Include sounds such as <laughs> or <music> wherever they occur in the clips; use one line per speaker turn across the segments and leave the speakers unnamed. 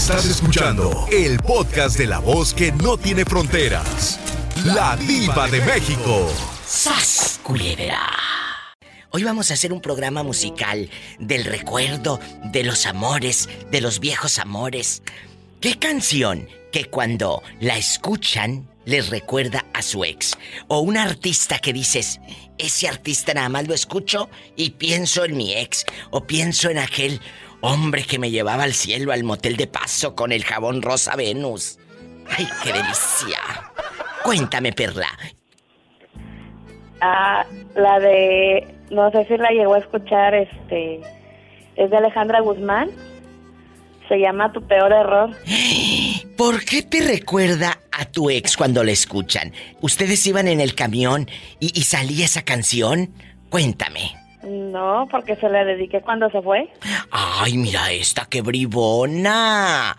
Estás escuchando el podcast de la voz que no tiene fronteras. La diva de México.
¡Sas! Hoy vamos a hacer un programa musical del recuerdo, de los amores, de los viejos amores. ¿Qué canción que cuando la escuchan les recuerda a su ex? O un artista que dices, ese artista nada más lo escucho y pienso en mi ex. O pienso en aquel hombre que me llevaba al cielo al motel de paso con el jabón rosa Venus. ¡Ay, qué delicia! Cuéntame, Perla.
Ah, la de, no sé si la llegó a escuchar, este, es de Alejandra Guzmán. Se llama Tu peor error.
¿Por qué te recuerda a tu ex cuando la escuchan? ¿Ustedes iban en el camión y, y salía esa canción? Cuéntame.
No, porque se la dediqué cuando se fue.
Ay, mira esta, qué bribona.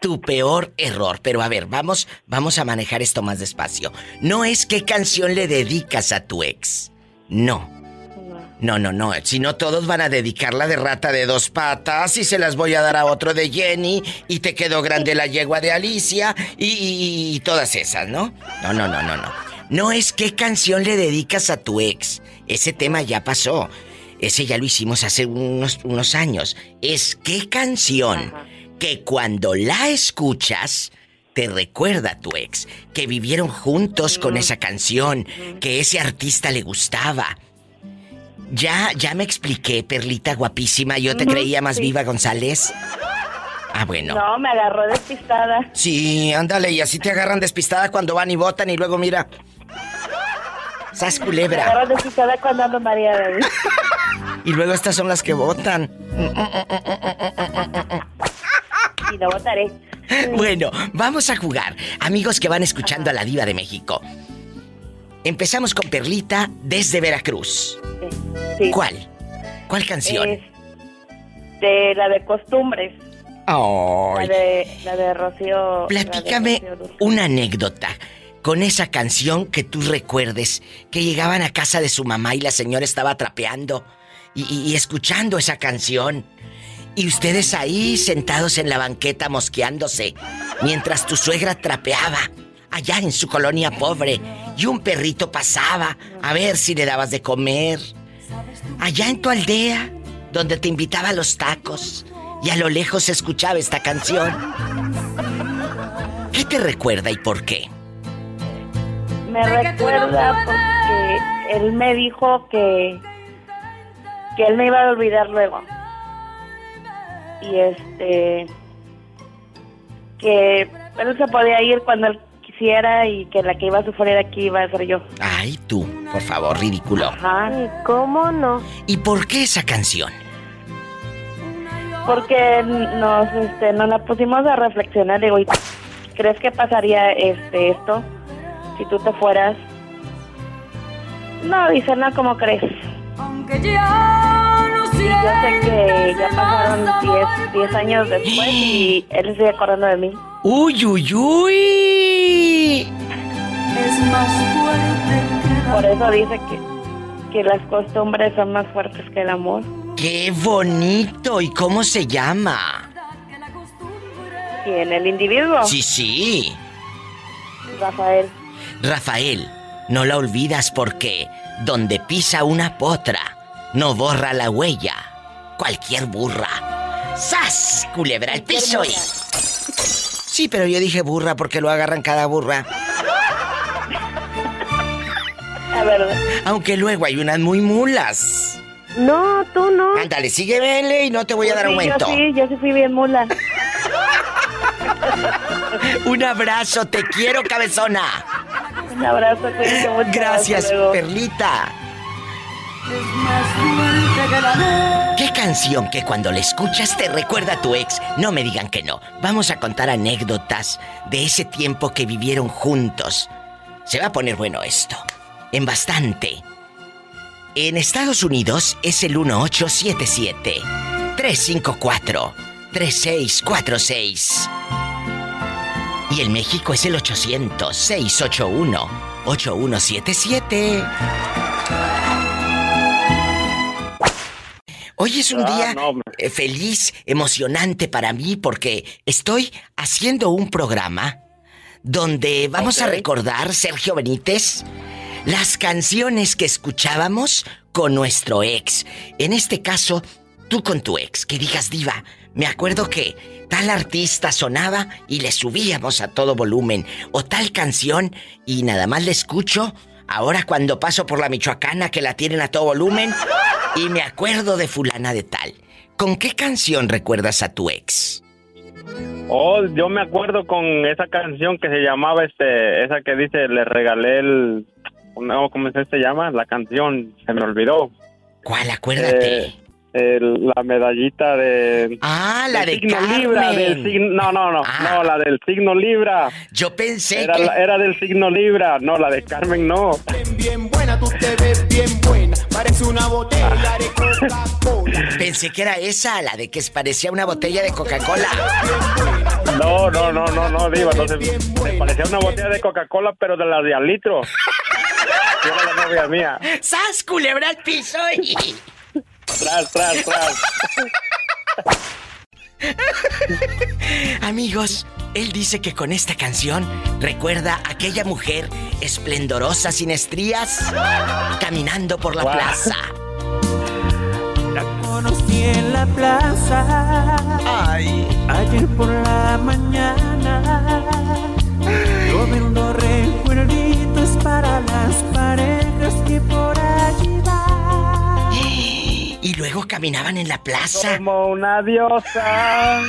Tu peor error. Pero a ver, vamos, vamos a manejar esto más despacio. No es qué canción le dedicas a tu ex. No. No, no, no. Si no, todos van a dedicarla de rata de dos patas y se las voy a dar a otro de Jenny y te quedó grande la yegua de Alicia y, y- y todas esas, ¿no? No, no, no, no, no. No es qué canción le dedicas a tu ex. Ese tema ya pasó. Ese ya lo hicimos hace unos, unos años. Es qué canción que cuando la escuchas te recuerda a tu ex, que vivieron juntos con esa canción, que ese artista le gustaba. Ya, ya me expliqué, Perlita guapísima, yo te creía más
sí.
viva, González. Ah, bueno.
No, me agarró despistada.
Sí, ándale, y así te agarran despistada cuando van y votan y luego mira. Sas culebra.
cuando ando de
Y luego estas son las que votan.
Y lo votaré.
Bueno, vamos a jugar. Amigos que van escuchando a la diva de México. Empezamos con Perlita desde Veracruz.
Sí.
¿Cuál? ¿Cuál canción?
De la de costumbres. La
Ay,
de, la de Rocío. la de
platícame
Rocío Dúrcal.
una anécdota con esa canción que tú recuerdes, que llegaban a casa de su mamá y la señora estaba trapeando y, escuchando esa canción. Y ustedes ahí sentados en la banqueta mosqueándose, mientras tu suegra trapeaba allá en su colonia pobre y un perrito pasaba a ver si le dabas de comer. Allá en tu aldea, donde te invitaba a los tacos y a lo lejos escuchaba esta canción. ¿Qué te recuerda y por qué?
Me recuerda porque él me dijo que. que él me iba a olvidar luego. Y este. que él se podía ir cuando él quisiera y que la que iba a sufrir aquí iba a ser yo.
Ay, tú, por favor, ridículo.
Ajá. ¿Cómo no?
¿Y por qué esa canción?
Porque nos, este, nos la pusimos a reflexionar. Digo, ¿y ¿crees que pasaría este esto si tú te fueras? No, dice, no, ¿cómo crees?
Aunque ya no
Y yo sé que ya pasaron 10 10 años después y él se sigue acordando de mí.
¡Uy, uy, uy!
Es más fuerte
Por eso dice que, que las costumbres son más fuertes que el amor.
¡Qué bonito! ¿Y cómo se llama?
Y en el individuo,
Sí, sí.
Rafael.
Rafael, no la olvidas porque donde pisa una potra, no borra la huella. Cualquier burra. ¡Sas! Culebra al piso y... Sí, pero yo dije burra porque lo agarran cada burra.
La verdad.
Aunque luego hay unas muy mulas.
No, tú no.
Ándale, sígueme y no te voy a dar
Sí,
aumento.
Yo sí, yo sí fui bien mula. <laughs>
Un abrazo, te quiero, cabezona.
Un abrazo, cuídate mucho.
Gracias. Perlita. ¿Qué canción que cuando la escuchas te recuerda a tu ex? No me digan que no. Vamos a contar anécdotas de ese tiempo que vivieron juntos. Se va a poner bueno esto. En bastante. En Estados Unidos es el 1877 354 3646. Y en México es el 800 681 8177. Hoy es un
Ah,
día eh, feliz, emocionante para mí porque estoy haciendo un programa donde vamos a recordar, Sergio Benítez, las canciones que escuchábamos con nuestro ex. En este caso, tú con tu ex, que digas diva, me acuerdo que tal artista sonaba y le subíamos a todo volumen, o tal canción y nada más le escucho ahora cuando paso por la Michoacana que la tienen a todo volumen y me acuerdo de fulana de tal. ¿Con qué canción recuerdas a tu ex?
Oh, yo me acuerdo con esa canción que se llamaba, este, esa que dice, le regalé el, no, ¿cómo se llama? La canción, se me olvidó.
¿Cuál? Acuérdate.
Eh, el- la medallita de...
ah, la
del
de
signo Libra,
Carmen.
del signo, no, no, no,
Ah.
no, la del signo Libra.
Yo pensé
Era,
que...
la- era del signo Libra, no, la de Carmen no.
Bien, buena, tú te ves bien buena. Parece una botella de Coca-Cola.
Pensé que era esa, la de que parecía una botella de Coca-Cola.
No, no, no, no, no, Diva, no se, me parecía una botella de Coca-Cola, pero de la de al litro. Yo era la novia mía. <laughs>
¡Sas, culebra al piso! y-
Tras, tras, tras.
Amigos, él dice que con esta canción recuerda a aquella mujer esplendorosa sin estrías caminando por la plaza.
La conocí en la plaza
Ay.
ayer por la mañana.
Caminaban en la plaza.
Como una diosa.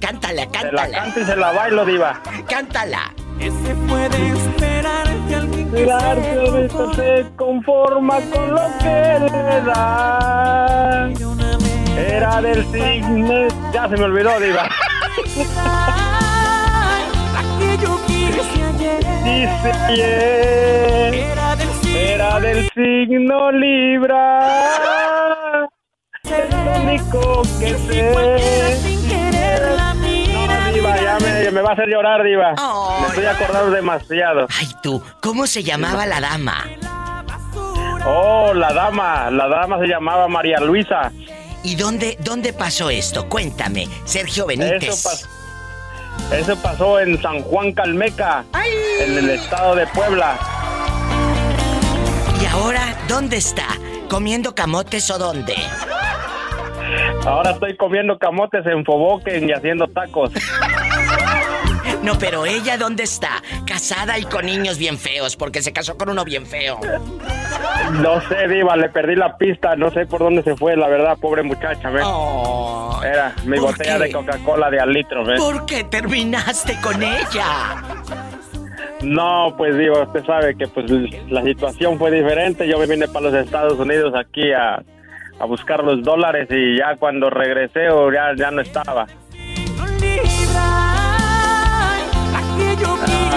Cántala,
Se la
cántala.
canto y se la bailo, Diva.
Cántala.
¿Qué se puede esperar de alguien que se
ahorita
conforma
se conforma con lo que le da. Era del signo. Ya se me olvidó, Diva.
Que
Dice bien.
era del signo
Era Libra. El único que sé.
sin querer la mira.
No, Diva, ya me, me va a hacer llorar, Diva.
Ay.
Me estoy acordando demasiado.
Ay, tú, ¿cómo se llamaba la dama?
Oh, la dama. La dama se llamaba María Luisa.
¿Y dónde, dónde pasó esto? Cuéntame, Sergio Benítez.
Eso pasó en San Juan Calmeca, en el estado de Puebla.
¿Y ahora dónde está? ¿Comiendo camotes o dónde?
Ahora estoy comiendo camotes en Foboken y haciendo tacos.
No, pero ella dónde está? Casada y con niños bien feos, porque se casó con uno bien feo.
No sé, Diva, le perdí la pista, no sé por dónde se fue, la verdad, pobre muchacha, ¿ves?
Oh,
Era mi
¿por
botella
qué?
de Coca-Cola de al litro, ¿ves?
¿Por qué terminaste con ella?
No, pues Diva, usted sabe que pues la situación fue diferente. Yo me vine para los Estados Unidos aquí a, a buscar los dólares y ya cuando regresé oh, ya, ya no estaba.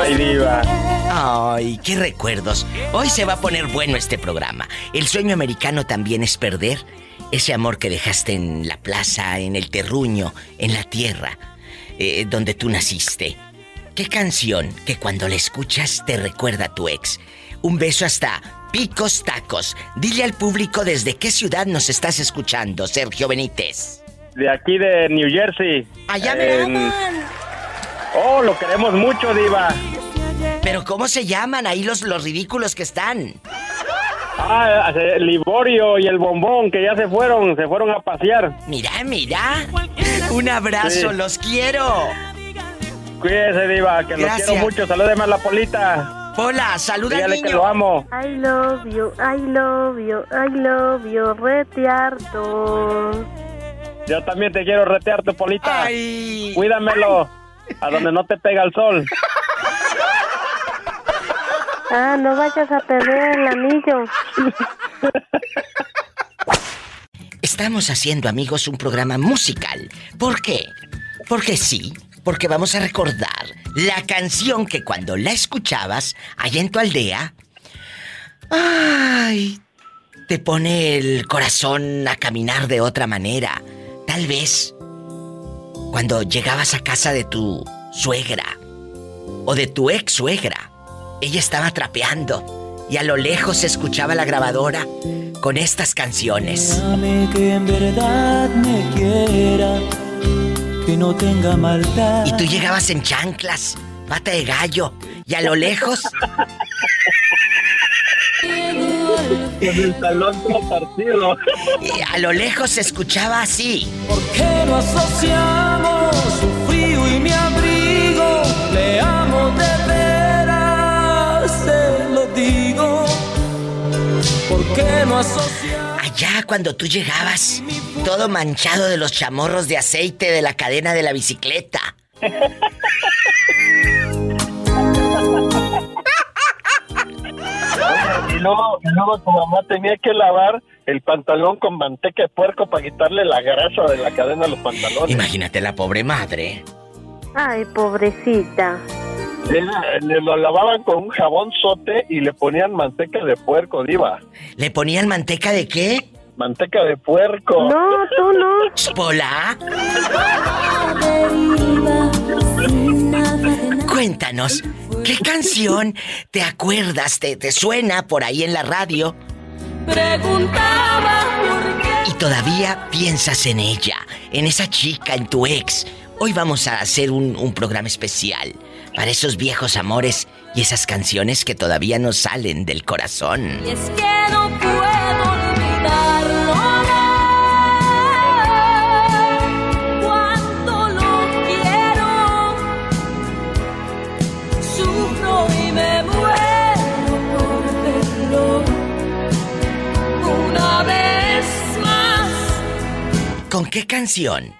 Ay, Diva.
Ay, qué recuerdos. Hoy se va a poner bueno este programa. El sueño americano también es perder ese amor que dejaste en la plaza, en el terruño, en la tierra, eh, donde tú naciste. ¿Qué canción que cuando la escuchas te recuerda a tu ex? Un beso hasta Picos Tacos. Dile al público desde qué ciudad nos estás escuchando, Sergio Benítez.
De aquí de New Jersey.
Allá me
En-. Oh, lo queremos mucho, Diva.
Pero ¿cómo se llaman ahí los, los ridículos que están?
Ah, el Liborio y el Bombón que ya se fueron, se fueron a pasear.
Mira, mira. Un abrazo,
Sí.
los quiero.
Cuídese, Diva, que
Gracias.
los quiero mucho. Salúdeme a la polita.
Hola, saluda al
Dígale que
niño.
lo amo.
I love you, I love you, I love you, retearto.
Yo también te quiero retear tu polita.
Ay.
Cuídamelo. A donde no te pega el sol.
Ah, no vayas a perder el anillo.
Estamos haciendo, amigos, un programa musical. ¿Por qué? Porque sí, porque vamos a recordar la canción que cuando la escuchabas allá en tu aldea, ay, te pone el corazón a caminar de otra manera. Tal vez cuando llegabas a casa de tu suegra o de tu ex suegra, ella estaba trapeando y a lo lejos se escuchaba la grabadora con estas canciones.
Que en verdad me quiera, que no tenga maldad.
Y tú llegabas en chanclas, pata de gallo, y a lo lejos
En el salón compartido.
y a lo lejos se escuchaba así.
¿Por qué no asociamos su frío y mi abrigo? Le amo de veras, se lo digo. ¿Por qué no asociamos?
Allá cuando tú llegabas, todo manchado de los chamorros de aceite de la cadena de la bicicleta.
Y luego, y luego tu mamá tenía que lavar el pantalón con manteca de puerco para quitarle la grasa de la cadena a los pantalones.
Imagínate la pobre madre.
Ay, pobrecita.
Era- le lo lavaban con un jabón sote y le ponían manteca de puerco, diva.
¿Le ponían manteca de qué?
Manteca de puerco.
No, tú no.
¿Pola? Cuéntanos, ¿qué canción te acuerdas, te, te suena por ahí en la radio
Preguntaba por qué.
y todavía piensas en ella, en esa chica, en tu ex? Hoy vamos a hacer un, un programa especial para esos viejos amores y esas canciones que todavía no salen del corazón.
Y es que no
¿Con qué canción?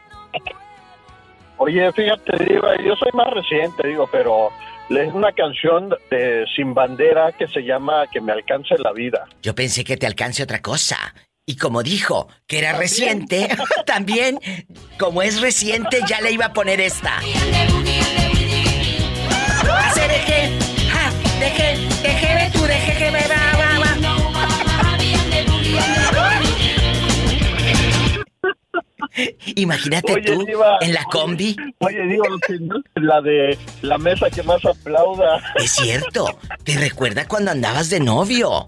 Oye, fíjate, Diva, yo soy más reciente, digo, pero es una canción de Sin Bandera que se llama Que me alcance la vida.
Yo pensé que te alcance otra cosa. Y como dijo que era reciente, <laughs> también, como es reciente, ya le iba a poner esta. Imagínate
Oye,
tú
Diva,
en la combi.
Oye, digo, la de la mesa que más aplauda.
Es cierto, te recuerda cuando andabas de novio.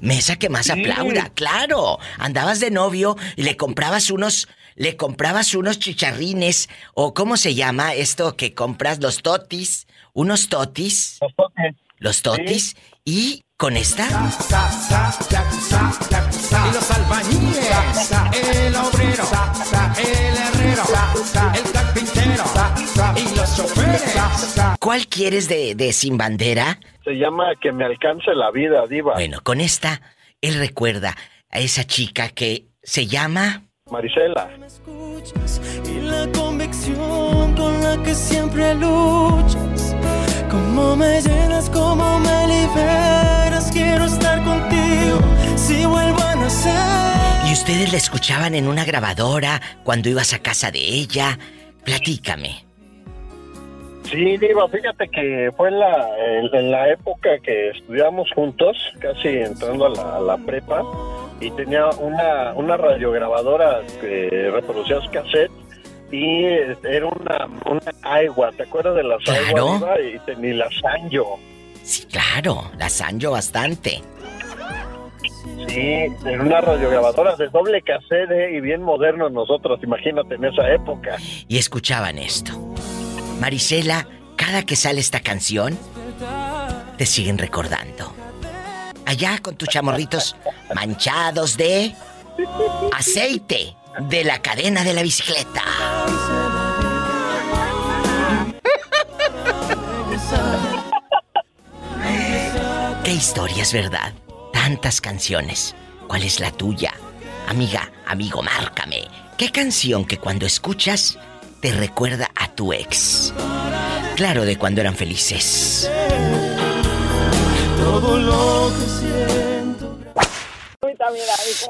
Mesa que más
Sí.
aplauda, claro. Andabas de novio y le comprabas unos, le comprabas unos chicharrines o cómo se llama esto que compras los totis, unos totis, los totis y con esta
Y los albañiles, el obrero, el herrero, el carpintero y los choferes.
¿Cuál quieres de, de sin bandera?
Se llama Que me alcance la vida, Diva.
Bueno, con esta él recuerda a esa chica que se llama
Marisela.
y la convicción con la que siempre luchas. Cómo me llenas, cómo me liberas. Quiero estar contigo si vuelvo a nacer.
y ustedes la escuchaban en una grabadora cuando ibas a casa de ella. Platícame.
Sí, Diva, fíjate que fue en la, en, en la época que estudiamos juntos, casi entrando a la, a la prepa, y tenía una, una radiograbadora que reproducía los cassettes y este, era una, una Aiwa, ¿te acuerdas de las
Claro.
Y tenía la Sanyo.
Sí, claro, la sanjo bastante.
Sí, en una radiograbadora de doble cassette eh, y bien modernos nosotros, imagínate, en esa época.
Y escuchaban esto. Marisela, cada que sale esta canción, te siguen recordando. Allá con tus chamorritos manchados de aceite de la cadena de la bicicleta. <laughs> Qué historias, ¿verdad? Tantas canciones. ¿Cuál es la tuya? Amiga, amigo, márcame. ¿Qué canción que cuando escuchas te recuerda a tu ex? Claro, de cuando eran felices.
Todo lo que.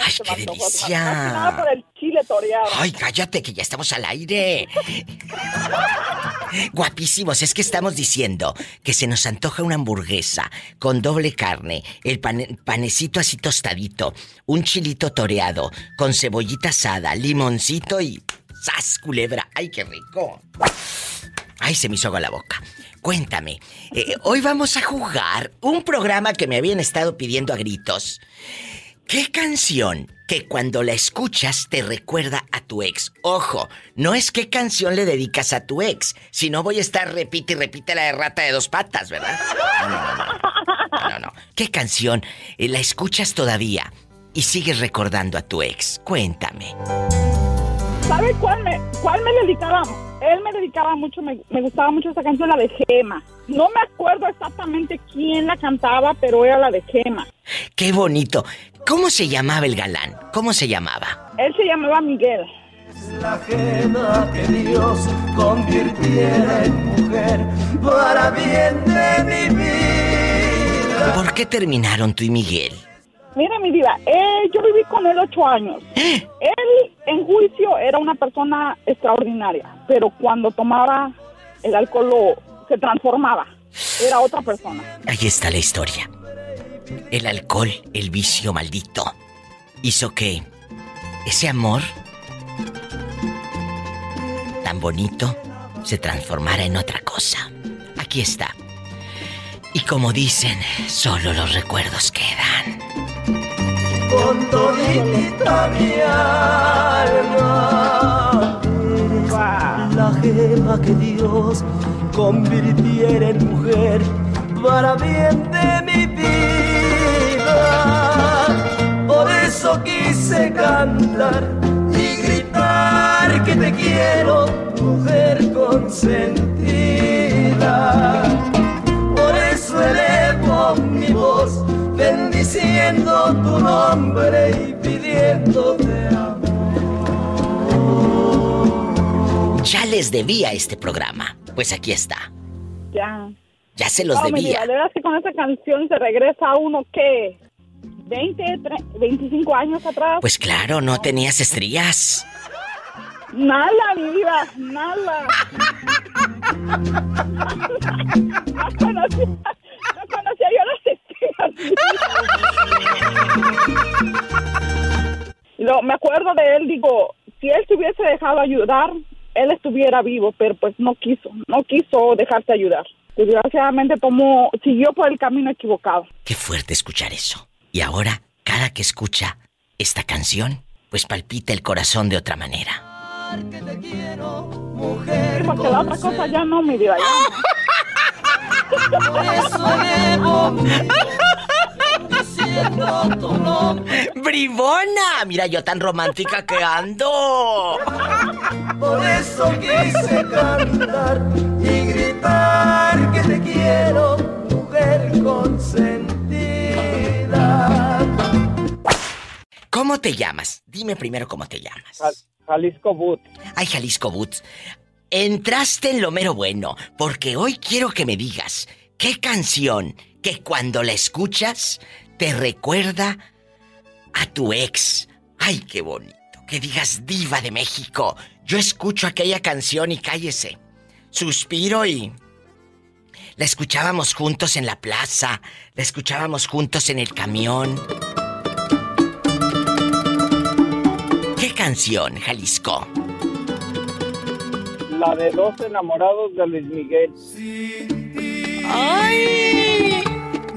¡Ay, qué delicia!
por el chile toreado.
¡Ay, cállate, que ya estamos al aire! Guapísimos, es que estamos diciendo que se nos antoja una hamburguesa con doble carne, el pane- panecito así tostadito, un chilito toreado, con cebollita asada, limoncito y ¡Sas, culebra! ¡Ay, qué rico! Ay, se me hizo agua la boca. Cuéntame, eh, hoy vamos a jugar un programa que me habían estado pidiendo a gritos. ¿Qué canción que cuando la escuchas te recuerda a tu ex? Ojo, no es qué canción le dedicas a tu ex, si no voy a estar repite y repite la de rata de dos patas, ¿verdad? No, no, no. No, no. ¿Qué canción eh, la escuchas todavía y sigues recordando a tu ex? Cuéntame.
¿Sabe cuál me, cuál me dedicaba? Él me dedicaba mucho, me, me gustaba mucho esa canción, la de Gema. No me acuerdo exactamente quién la cantaba, pero era la de Gema.
Qué bonito. ¿Cómo se llamaba el galán? ¿Cómo se llamaba?
Él se llamaba Miguel.
La gema que Dios convirtiera en mujer para bien de mi vida.
¿Por qué terminaron tú y Miguel?
Mira, mi vida, eh, yo viví con él ocho años.
¿Eh?
Él en juicio era una persona extraordinaria, pero cuando tomaba el alcohol lo- se transformaba. Era otra persona.
Ahí está la historia. El alcohol, el vicio maldito, hizo que ese amor tan bonito se transformara en otra cosa. Aquí está. Y como dicen, solo los recuerdos quedan.
Con todita mi alma. La gema que Dios convirtiera en mujer para bien de mi vida. Por eso quise cantar y gritar que te quiero, mujer consentida. Bendiciendo tu nombre y pidiéndote amor.
Ya les debía este programa. Pues aquí está.
Ya.
Ya se los
No, mi
debía.
de verdad que con esa canción se regresa a uno que 20, tre- 25 años atrás.
Pues claro, no tenías estrías.
Nada, mi vida, nada. <laughs> <laughs> no conocía, no Lo, me acuerdo de él, digo, si él se hubiese dejado ayudar, él estuviera vivo, pero pues no quiso, no quiso dejarse ayudar. Desgraciadamente tomó, siguió por el camino equivocado.
Qué fuerte escuchar eso. Y ahora, cada que escucha esta canción, pues palpita el corazón de otra manera.
Que te quiero, mujer
Porque la otra cosa ya no, mi vida, ya no.
Por eso elevo mi voz, diciendo tu nombre.
¡Bribona! Mira, yo tan romántica que ando.
Por eso quise cantar y gritar que te quiero, mujer consentida.
¿Cómo te llamas? Dime primero cómo te llamas.
Jal- Jalisco Boot.
Ay, Jalisco Boots. Entraste en lo mero bueno, porque hoy quiero que me digas qué canción que cuando la escuchas te recuerda a tu ex. Ay, qué bonito. Que digas diva de México. Yo escucho aquella canción y cállese. Suspiro y... La escuchábamos juntos en la plaza, la escuchábamos juntos en el camión. ¿Qué canción, Jalisco?
La de dos enamorados de Luis Miguel.
¡Ay!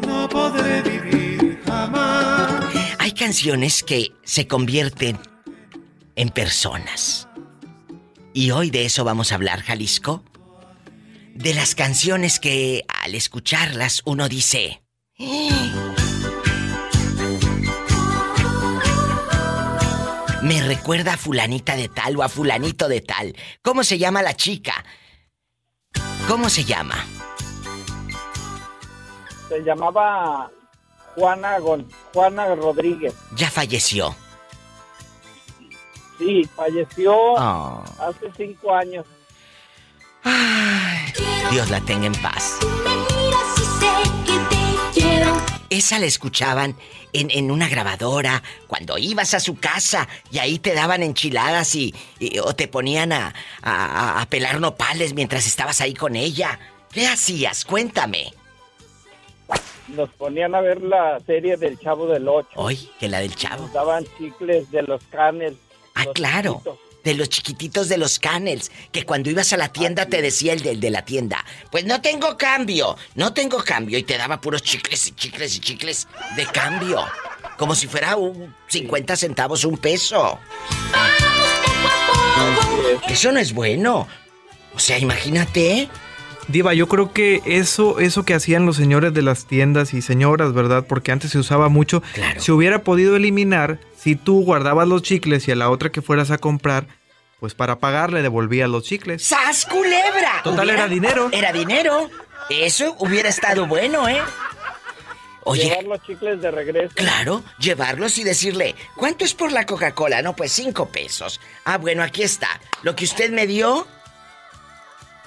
No podré vivir jamás.
Hay canciones que se convierten en personas. Y hoy de eso vamos a hablar, Jalisco. De las canciones que al escucharlas uno dice... "Ah". Me recuerda a fulanita de tal o a fulanito de tal. ¿Cómo se llama la chica? ¿Cómo se llama?
Se llamaba Juana, Gon- Juana Rodríguez.
Ya falleció.
Sí, falleció
Oh.
hace cinco años.
Ay, Dios la tenga en paz. Esa la escuchaban en, en una grabadora cuando ibas a su casa y ahí te daban enchiladas y, y- o te ponían a, a- a pelar nopales mientras estabas ahí con ella. ¿Qué hacías? Cuéntame.
Nos ponían a ver la serie del Chavo del Ocho.
Hoy, que la del chavo.
Nos daban chicles de los canes.
Ah,
los
claro.
chiquitos.
de los chiquititos de los canels, que cuando ibas a la tienda te decía el del de la tienda, pues no tengo cambio, no tengo cambio, y te daba puros chicles y chicles y chicles de cambio, como si fuera un 50 centavos, un peso. Eso no es bueno. O sea, imagínate.
Diva, yo creo que eso, eso que hacían los señores de las tiendas y señoras, ¿verdad? Porque antes se usaba mucho, se hubiera podido eliminar si tú guardabas los chicles y a la otra que fueras a comprar, pues para pagar le devolvías los chicles.
¡Sas culebra!
Total,
Hubiera-
era dinero.
Era dinero. Eso hubiera estado bueno, ¿eh? Oye,
Llevar los chicles de regreso.
Claro, llevarlos y decirle, ¿cuánto es por la Coca-Cola? No, pues cinco pesos. Ah, bueno, aquí está. Lo que usted me dio,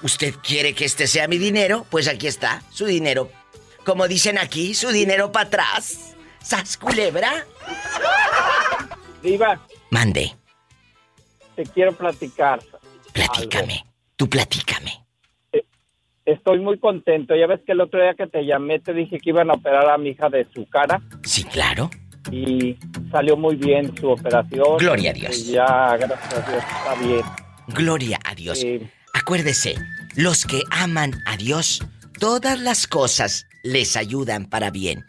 ¿usted quiere que este sea mi dinero? Pues aquí está, su dinero. Como dicen aquí, su dinero para atrás. ¿Sas culebra?
Diva,
Mande,
te quiero platicar.
platícame. Tú platícame.
Estoy muy contento. Ya ves que el otro día que te llamé te dije que iban a operar a mi hija de su cara.
Sí, claro.
Y salió muy bien su operación.
Gloria a Dios.
Y ya, gracias a Dios, está bien.
Gloria a Dios. Acuérdese, los que aman a Dios, todas las cosas les ayudan para bien.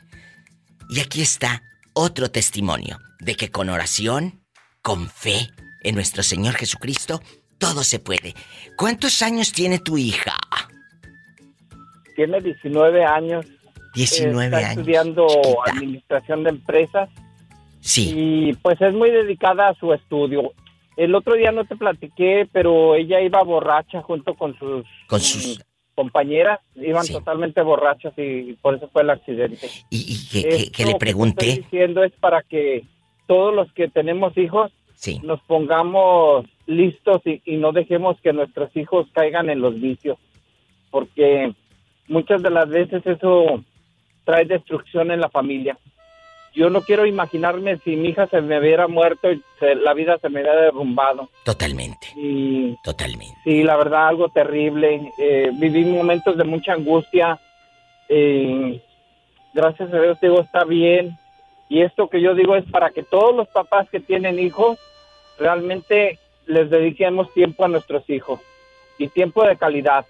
Y aquí está otro testimonio de que con oración, con fe en nuestro Señor Jesucristo, todo se puede. ¿Cuántos años tiene tu hija?
Tiene 19 años.
19
está
años.
estudiando administración de empresas.
Sí.
Y pues es muy dedicada a su estudio. El otro día no te platiqué, pero ella iba borracha junto con sus,
Con sus...
compañeras. Iban totalmente borrachas y por eso fue el accidente.
¿Y, y que, que- que le
Esto
pregunté?
estoy diciendo es para que todos los que tenemos hijos
Sí.
nos pongamos listos y, y no dejemos que nuestros hijos caigan en los vicios, porque muchas de las veces eso trae destrucción en la familia. Yo no quiero imaginarme si mi hija se me hubiera muerto y se- la vida se me hubiera derrumbado.
Totalmente.
Y
Totalmente.
Sí, la verdad, algo terrible. Eh, viví momentos de mucha angustia. Eh, gracias a Dios, digo, está bien. Y esto que yo digo es para que todos los papás que tienen hijos realmente les dediquemos tiempo a nuestros hijos y tiempo de calidad.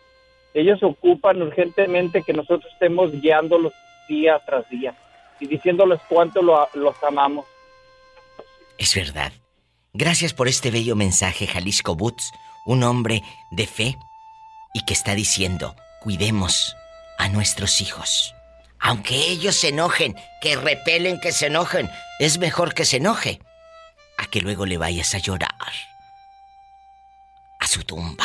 Ellos ocupan urgentemente que nosotros estemos guiándolos día tras día y diciéndoles cuánto lo- los amamos.
Es verdad. Gracias por este bello mensaje, Jalisco Boots, un hombre de fe y que está diciendo, cuidemos a nuestros hijos. Aunque ellos se enojen, que repelen que se enojen, es mejor que se enoje a que luego le vayas a llorar a su tumba.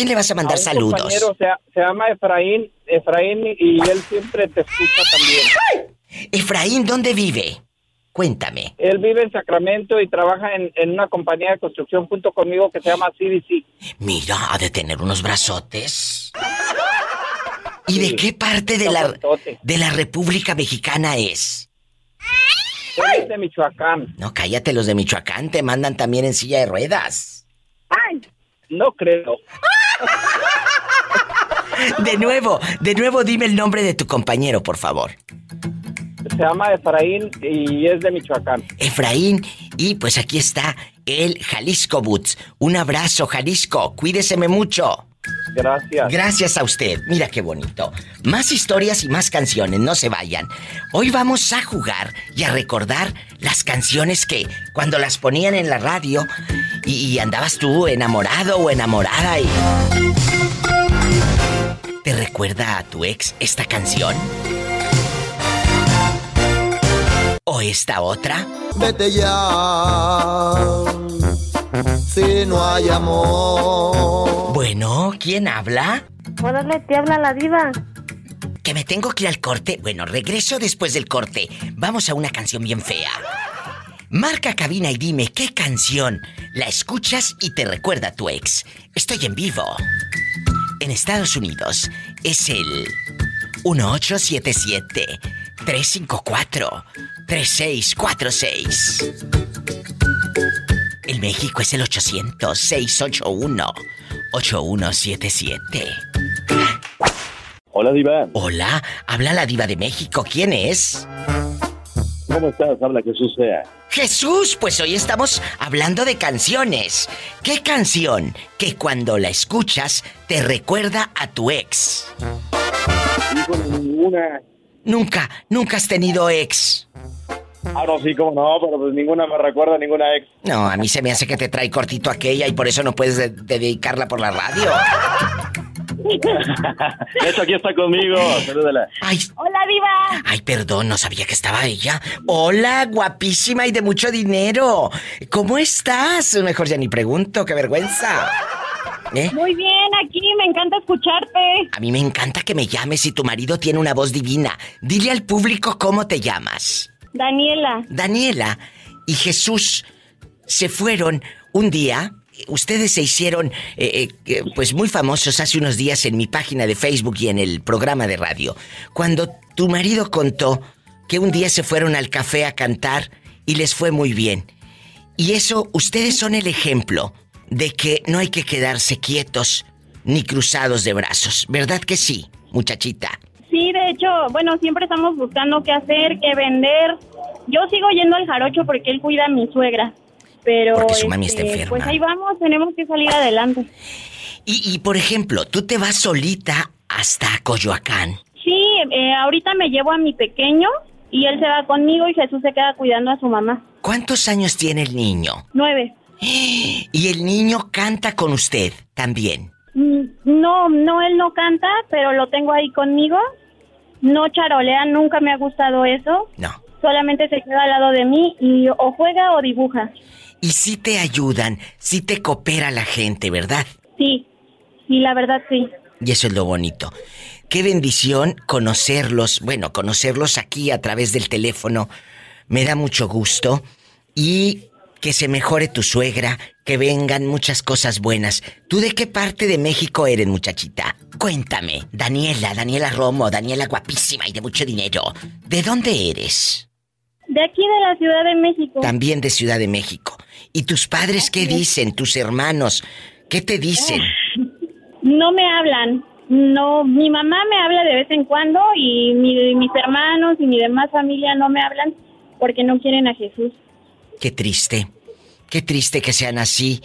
Quién le vas a mandar
A un
saludos?
compañero, se, se llama Efraín, Efraín y él siempre te escucha también.
Efraín, ¿dónde vive? Cuéntame.
Él vive en Sacramento y trabaja en, en una compañía de construcción junto conmigo que se llama CDC.
Mira, ha de tener unos brazotes. ¿Y de qué parte de la, de la República Mexicana es?
Él es de Michoacán.
No, cállate, los de Michoacán te mandan también en silla de ruedas.
Ay, no creo.
De nuevo, de nuevo dime el nombre de tu compañero, por favor.
Se llama Efraín y es de Michoacán.
Efraín, y pues aquí está el Jalisco Boots. Un abrazo, Jalisco. Cuídeseme mucho.
Gracias.
Gracias a usted. Mira qué bonito. Más historias y más canciones, no se vayan. Hoy vamos a jugar y a recordar las canciones que cuando las ponían en la radio y, y andabas tú enamorado o enamorada y... ¿Te recuerda a tu ex esta canción? ¿O esta otra?
Vete ya, si no hay amor.
Bueno, ¿quién habla?
Órale, te habla la diva.
Que me tengo que ir al corte. Bueno, regreso después del corte. Vamos a una canción bien fea. Marca cabina y dime qué canción la escuchas y te recuerda a tu ex. Estoy en vivo. En Estados Unidos es el 1877 354 3646. En México es el 800 681 8177.
Hola, Diva.
Hola, habla la diva de México. ¿Quién es?
¿Cómo estás? Habla Jesús sea.
Jesús, pues hoy estamos hablando de canciones. ¿Qué canción que cuando la escuchas te recuerda a tu ex?
ninguna.
Nunca, nunca has tenido ex.
Ah, no, sí, cómo no, pero pues ninguna me recuerda a ninguna ex.
No, a mí se me hace que te trae cortito aquella y por eso no puedes de- dedicarla por la radio.
De hecho, aquí está conmigo. Salúdala.
Ay,
Hola, Diva.
ay, perdón, no sabía que estaba ella. Hola, guapísima y de mucho dinero. ¿Cómo estás? Mejor ya ni pregunto, qué vergüenza. ¿Eh?
Muy bien, aquí me encanta escucharte.
A mí me encanta que me llames y tu marido tiene una voz divina. Dile al público cómo te llamas.
Daniela.
Daniela y Jesús se fueron un día. Ustedes se hicieron, eh, eh, pues, muy famosos hace unos días en mi página de Facebook y en el programa de radio. Cuando tu marido contó que un día se fueron al café a cantar y les fue muy bien. Y eso, ustedes son el ejemplo de que no hay que quedarse quietos ni cruzados de brazos. ¿Verdad que sí, muchachita?
Sí, de hecho, bueno, siempre estamos buscando qué hacer, qué vender. Yo sigo yendo al jarocho porque él cuida a mi suegra. Pero
Porque su mami está
este,
enferma.
Pues ahí vamos, tenemos que salir adelante.
Y, y, por ejemplo, tú te vas solita hasta Coyoacán.
Sí, eh, ahorita me llevo a mi pequeño y él se va conmigo y Jesús se queda cuidando a su mamá.
¿Cuántos años tiene el niño?
Nueve. <gasps>
Y el niño canta con usted también.
Mm, No, no, él no canta, pero lo tengo ahí conmigo. No charolea, nunca me ha gustado eso.
No.
Solamente se queda al lado de mí y o juega o dibuja.
Y sí te ayudan, sí te coopera la gente, ¿verdad?
Sí, sí, la verdad sí.
Y eso es lo bonito. Qué bendición conocerlos, bueno, conocerlos aquí a través del teléfono. Me da mucho gusto. Y que se mejore tu suegra, que vengan muchas cosas buenas. ¿Tú de qué parte de México eres, muchachita? Cuéntame. Daniela, Daniela Romo, Daniela guapísima y de mucho dinero. ¿De dónde eres?
De aquí de la Ciudad de México.
También de Ciudad de México. ¿Y tus padres qué dicen? ¿Tus hermanos? ¿Qué te dicen?
No me hablan. No, mi mamá me habla de vez en cuando y mi- mis hermanos y mi demás familia no me hablan porque no quieren a Jesús.
Qué triste. Qué triste que sean así.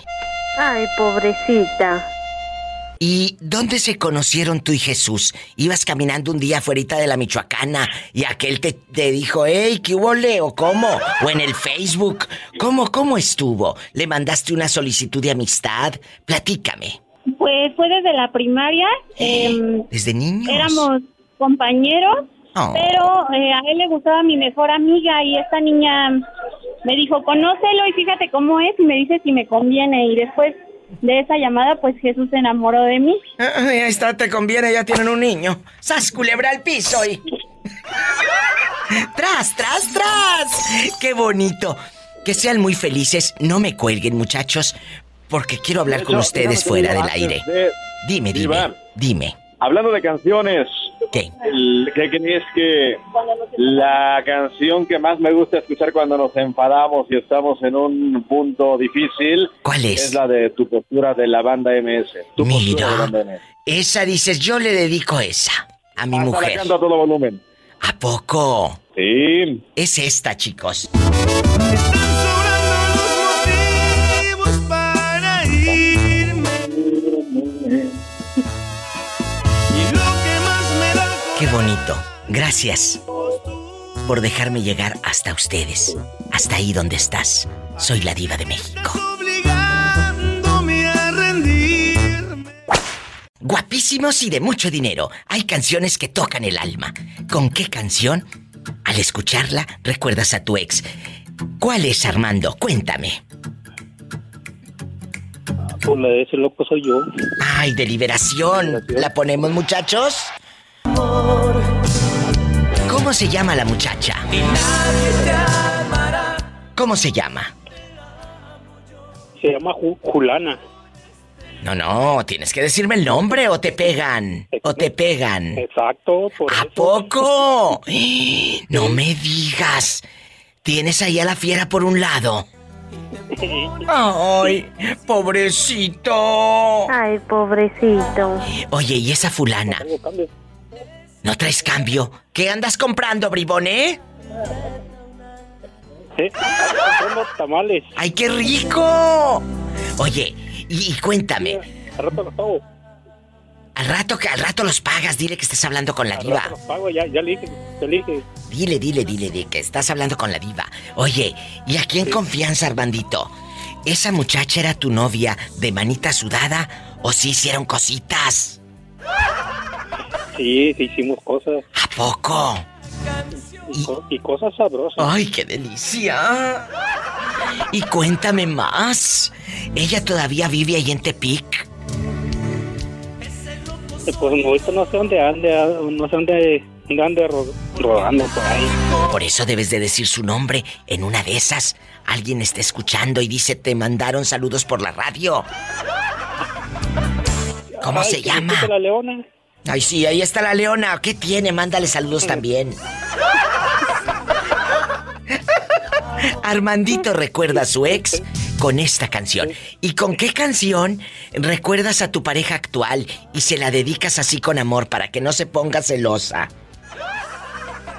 Ay, pobrecita.
¿Y dónde se conocieron tú y Jesús? ¿Ibas caminando un día afuera de la Michoacana y aquel te, te dijo, hey, ¿qué hubo, Leo? ¿Cómo? ¿O en el Facebook? ¿Cómo, cómo estuvo? ¿Le mandaste una solicitud de amistad? Platícame.
Pues fue desde la primaria. em,
¿Desde niños?
éramos compañeros,
Oh.
pero eh, a él le gustaba mi mejor amiga y esta niña me dijo, conócelo y fíjate cómo es y me dice si me conviene. Y después de esa llamada, pues Jesús se enamoró de mí.
Ay, ahí está, te conviene, ya tienen un niño. ¡Sas, culebra al piso y... ¡Tras, tras, tras! ¡Qué bonito! Que sean muy felices. No me cuelguen, muchachos, porque quiero hablar con ustedes fuera del aire. Dime, dime, dime.
Hablando de canciones.
¿Qué?
El- ¿Qué crees que la canción que más me gusta escuchar cuando nos enfadamos y estamos en un punto difícil?
¿Cuál es?
Es la de tu postura de la banda MS. Tu de
Mira,
la banda MS.
esa dices, yo le dedico esa a mi
Hasta la
mujer.
canto a todo volumen.
¿A poco?
Sí.
Es esta, chicos. Bonito. Gracias por dejarme llegar hasta ustedes. Hasta ahí donde estás. Soy la diva de México.
obligándome a rendirme.
Guapísimos y de mucho dinero. Hay canciones que tocan el alma. ¿Con qué canción? Al escucharla, recuerdas a tu ex. ¿Cuál es, Armando? Cuéntame.
Por la de ese loco soy yo.
Ay, de liberación. ¿La ponemos, muchachos? ¿Cómo se llama la muchacha? ¿Cómo se llama?
Se llama Ju- Julana.
No, no, tienes que decirme el nombre o te pegan. O te pegan.
Exacto, por
¿A poco? <gasps> No me digas. Tienes ahí a la fiera por un lado. Ay, pobrecito.
Ay, pobrecito.
Oye, ¿y esa fulana? ¿No traes cambio? ¿Qué andas comprando, bribón, eh?
Sí, comprando tamales.
¡Ay, qué rico! Oye, y, y cuéntame.
Al rato los pago.
Al rato que al rato los pagas, dile que estás hablando con la
Al
diva.
rato los pago, ya, ya le dije, ya le dije.
Dile, dile, dile, dile que estás hablando con la diva. Oye, ¿y aquí en confianza, Armandito? ¿Esa muchacha era tu novia de manita sudada o sí hicieron cositas?
Sí, sí hicimos cosas.
¿A poco?
Y, co- y cosas sabrosas.
¡Ay, qué delicia! Y cuéntame más. ¿Ella todavía vive ahí en Tepic?
Eh, Pues no, ahorita no sé dónde ande, ah, no sé dónde, ande ro- rodando por ahí.
Por eso debes de decir su nombre. En una de esas, alguien está escuchando y dice, te mandaron saludos por la radio. ¿Cómo
Ay,
se llama?
la leona.
Ay, sí, ahí está la leona. ¿Qué tiene? Mándale saludos también. Armandito recuerda a su ex con esta canción. ¿Y con qué canción recuerdas a tu pareja actual y se la dedicas así con amor para que no se ponga celosa?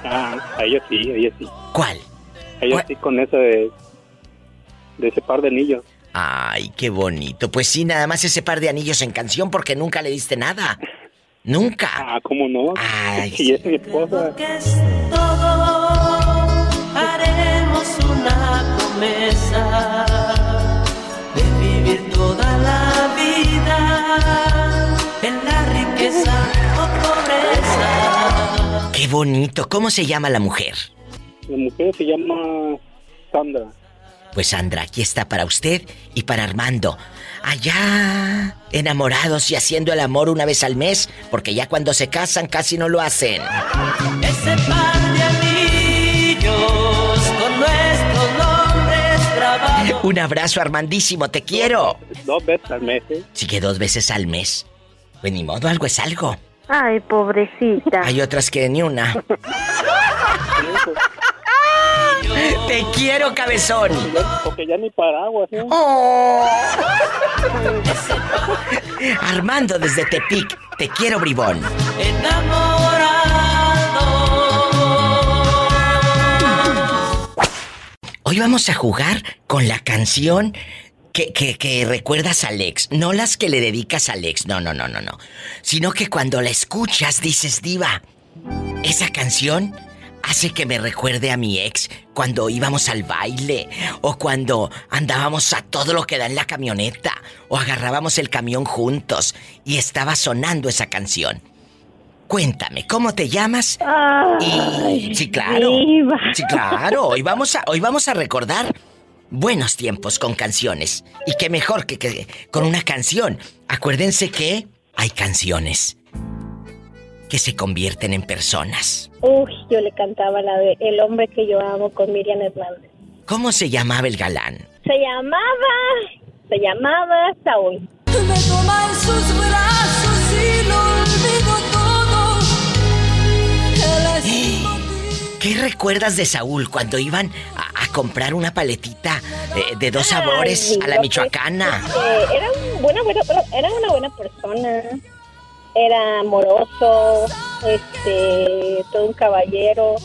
Ah, a ella sí, a ella sí.
¿Cuál?
A ella sí con ese de, de ese par de anillos.
Ay, qué bonito. Pues sí, nada más ese par de anillos en canción porque nunca le diste nada. Nunca.
Ah, ¿cómo no?
Ay, <laughs>
y es mi esposa.
todo haremos una promesa de vivir toda la vida en la riqueza o pobreza.
Qué bonito. ¿Cómo se llama la mujer?
La mujer se llama Sandra.
Pues Sandra, aquí está para usted y para Armando. Allá, enamorados y haciendo el amor una vez al mes, porque ya cuando se casan casi no lo hacen.
Ese par de anillos con nuestros nombres grabados.
Un abrazo, Armandísimo, te quiero.
Dos veces al mes, ¿eh?
Sí que dos veces al mes. Pues ni modo, algo es algo.
Ay, pobrecita.
Hay otras que ni una. <laughs> Te quiero, cabezón.
Porque ya ni paraguas, ¿eh?
Oh. Armando desde Tepic, te quiero, bribón. Hoy vamos a jugar con la canción que, que, que recuerdas a Alex. No las que le dedicas a Alex, no, no, no, no, no. Sino que cuando la escuchas dices, diva, esa canción hace que me recuerde a mi ex cuando íbamos al baile o cuando andábamos a todo lo que da en la camioneta o agarrábamos el camión juntos y estaba sonando esa canción. Cuéntame, ¿cómo te llamas? y sí, claro.
diva.
Sí, claro. Hoy vamos a hoy vamos a recordar buenos tiempos con canciones y qué mejor que, que con una canción. Acuérdense que hay canciones que se convierten en personas.
Uy, yo le cantaba la de El hombre que yo amo con Miriam Hernández.
¿Cómo se llamaba el galán?
Se llamaba, se llamaba Saúl.
Me toma en sus brazos y lo olvido todo. Es
¿Qué recuerdas de Saúl cuando iban a, a comprar una paletita eh, de dos
Ay,
sabores a la
que-
michoacana?
este, era, un buena, buena- era una buena persona. Era amoroso, este, todo un caballero.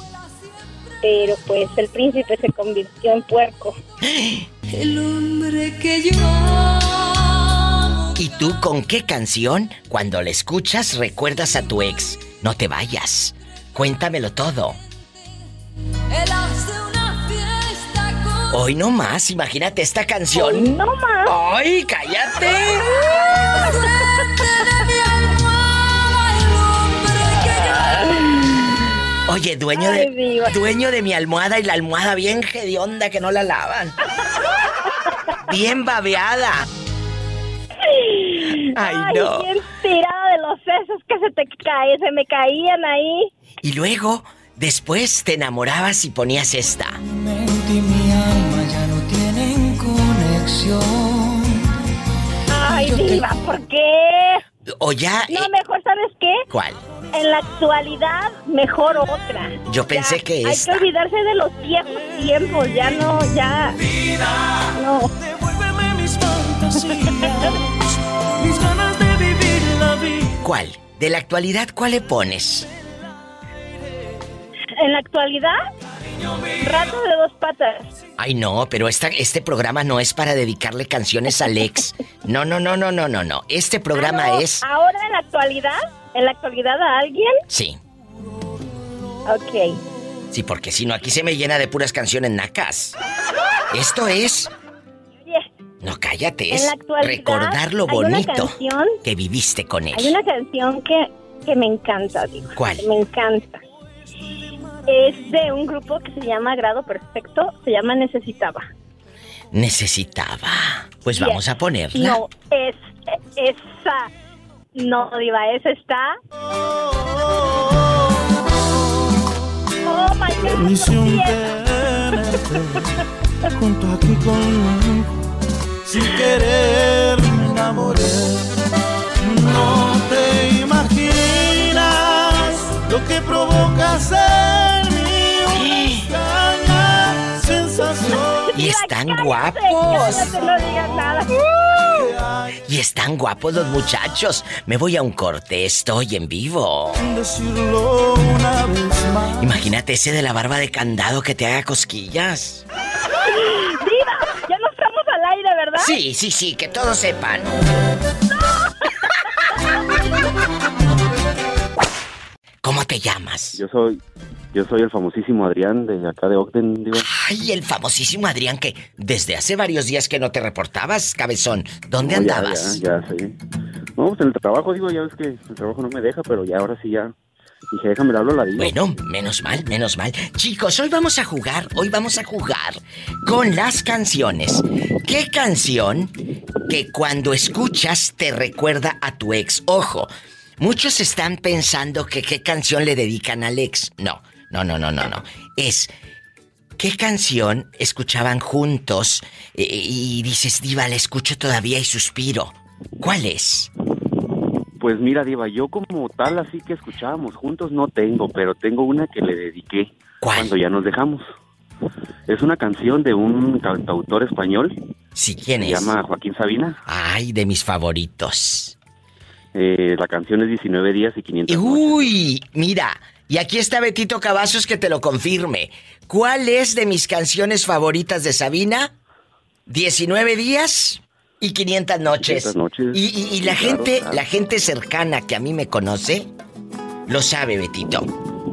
Pero pues el príncipe se convirtió en puerco.
el hombre que yo amo.
¿Y tú con qué canción, cuando la escuchas, recuerdas a tu ex? No te vayas. Cuéntamelo todo.
Él hace una fiesta con
Hoy no más, imagínate esta canción.
Hoy no más.
¡Ay, cállate! Oye, dueño
Ay,
de,
diva.
dueño de mi almohada y la almohada bien hedionda que no la lavan. Bien babeada. Ay, no.
bien tirada de los sesos que se te cae, se me caían ahí.
Y luego, después te enamorabas y ponías esta.
Mi mente y mi alma ya no tienen conexión.
Ay, diva, ¿por qué?
O ya...
No,
eh,
mejor, ¿sabes qué?
¿Cuál?
En la actualidad, mejor otra.
Yo pensé
Ya,
que
Hay
esta.
que olvidarse de los viejos tiempos, ya no, ya. No.
Devuélveme mis fantasías, mis ganas de vivir la vida.
¿Cuál? De la actualidad, ¿cuál le pones?
En la actualidad, Rato de dos patas.
Ay, no, pero esta, este programa no es para dedicarle canciones al ex. No, no, no, no, no, no, no. Este programa
Ah, no,
es.
Ahora en la actualidad, en la actualidad a alguien.
Sí,
Ok.
sí, porque si no, aquí se me llena de puras canciones nacas. Esto es. No, cállate,
En
es
la actualidad
recordar lo bonito
canción-
que viviste con él.
Hay una canción que, que me encanta, digo.
¿Cuál?
Me encanta. Es de un grupo que se llama Grado Perfecto, se llama Necesitaba.
Necesitaba. Pues vamos a ponerla.
No, es esa. No, Diva, esa está. Oh my god.
Misión tenerte junto aquí conmigo. Sin querer me enamoré. No te imaginas lo que provocas en
están guapos.
Cállate, No digas nada.
Y están guapos los muchachos. Me voy a un corte, estoy en vivo. Imagínate ese de la barba de candado que te haga cosquillas.
Diva, ya no estamos al aire, ¿verdad?
Sí, sí, sí, que todos sepan. ¿Cómo te llamas?
Yo soy, yo soy el famosísimo Adrián de acá de Ogden, digo.
Ay, el famosísimo Adrián que desde hace varios días que no te reportabas, cabezón. ¿Dónde
No,
andabas?
Ya, ya, sí. No, pues en el trabajo, digo, ya ves que el trabajo no me deja, pero ya ahora sí ya. Dije, déjame hablo a la diva.
Bueno, menos mal, menos mal. Chicos, hoy vamos a jugar, hoy vamos a jugar con las canciones. ¿Qué canción que cuando escuchas te recuerda a tu ex? Ojo, muchos están pensando que qué canción le dedican al ex. No, no, no, no, no, no. Es ¿Qué canción escuchaban juntos eh, y dices, Diva, la escucho todavía y suspiro? ¿Cuál es?
Pues mira, Diva, yo como tal así que escuchábamos juntos no tengo, pero tengo una que le dediqué cuando ya nos dejamos. Es una canción de un cantautor español.
Sí, ¿quién
Se
es?
llama Joaquín Sabina.
Ay, de mis favoritos.
Eh, la canción es 19 días y 500 noches.
Uy, mira, y aquí está Betito Cavazos que te lo confirme. ¿Cuál es de mis canciones favoritas de Sabina? 19 días y 500 noches.
500 noches.
Y, y- y la
claro,
gente,
claro.
la gente cercana que a mí me conoce, lo sabe, Betito.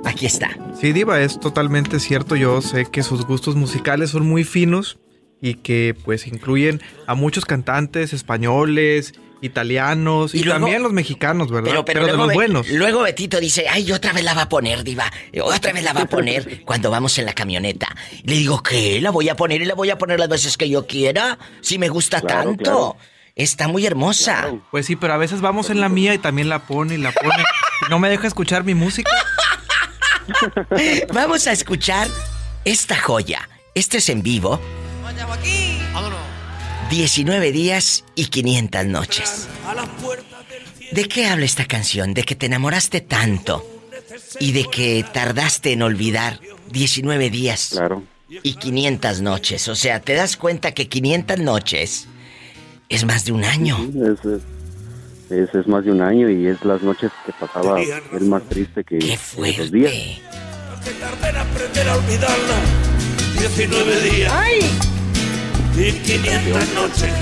Aquí está.
Sí, Diva, es totalmente cierto. Yo sé que sus gustos musicales son muy finos y que pues incluyen a muchos cantantes españoles, italianos y,
Y luego-
también los mexicanos, ¿verdad?
Pero, pero,
de
luego,
los
Be-
buenos.
luego Betito dice, ay, otra vez la va a poner, diva. Otra vez la va a poner <laughs> cuando vamos en la camioneta. Le digo, ¿qué? La voy a poner y la voy a poner las veces que yo quiera. Si me gusta
Claro,
tanto.
claro.
Está muy hermosa.
Pues sí, pero a veces vamos en la mía y también la pone y la pone. Y no me deja escuchar mi música. <laughs>
Vamos a escuchar esta joya. Este es en vivo. 19 días y 500 noches. ¿De qué habla esta canción? De que te enamoraste tanto y de que tardaste en olvidar 19 días y 500 noches. O sea, te das cuenta que 500 noches es más de un año.
Sí, es, es, más de un año y es las noches que pasaba el más triste que, que los días.
aprender a olvidarla. 19 días. Y 500 noches.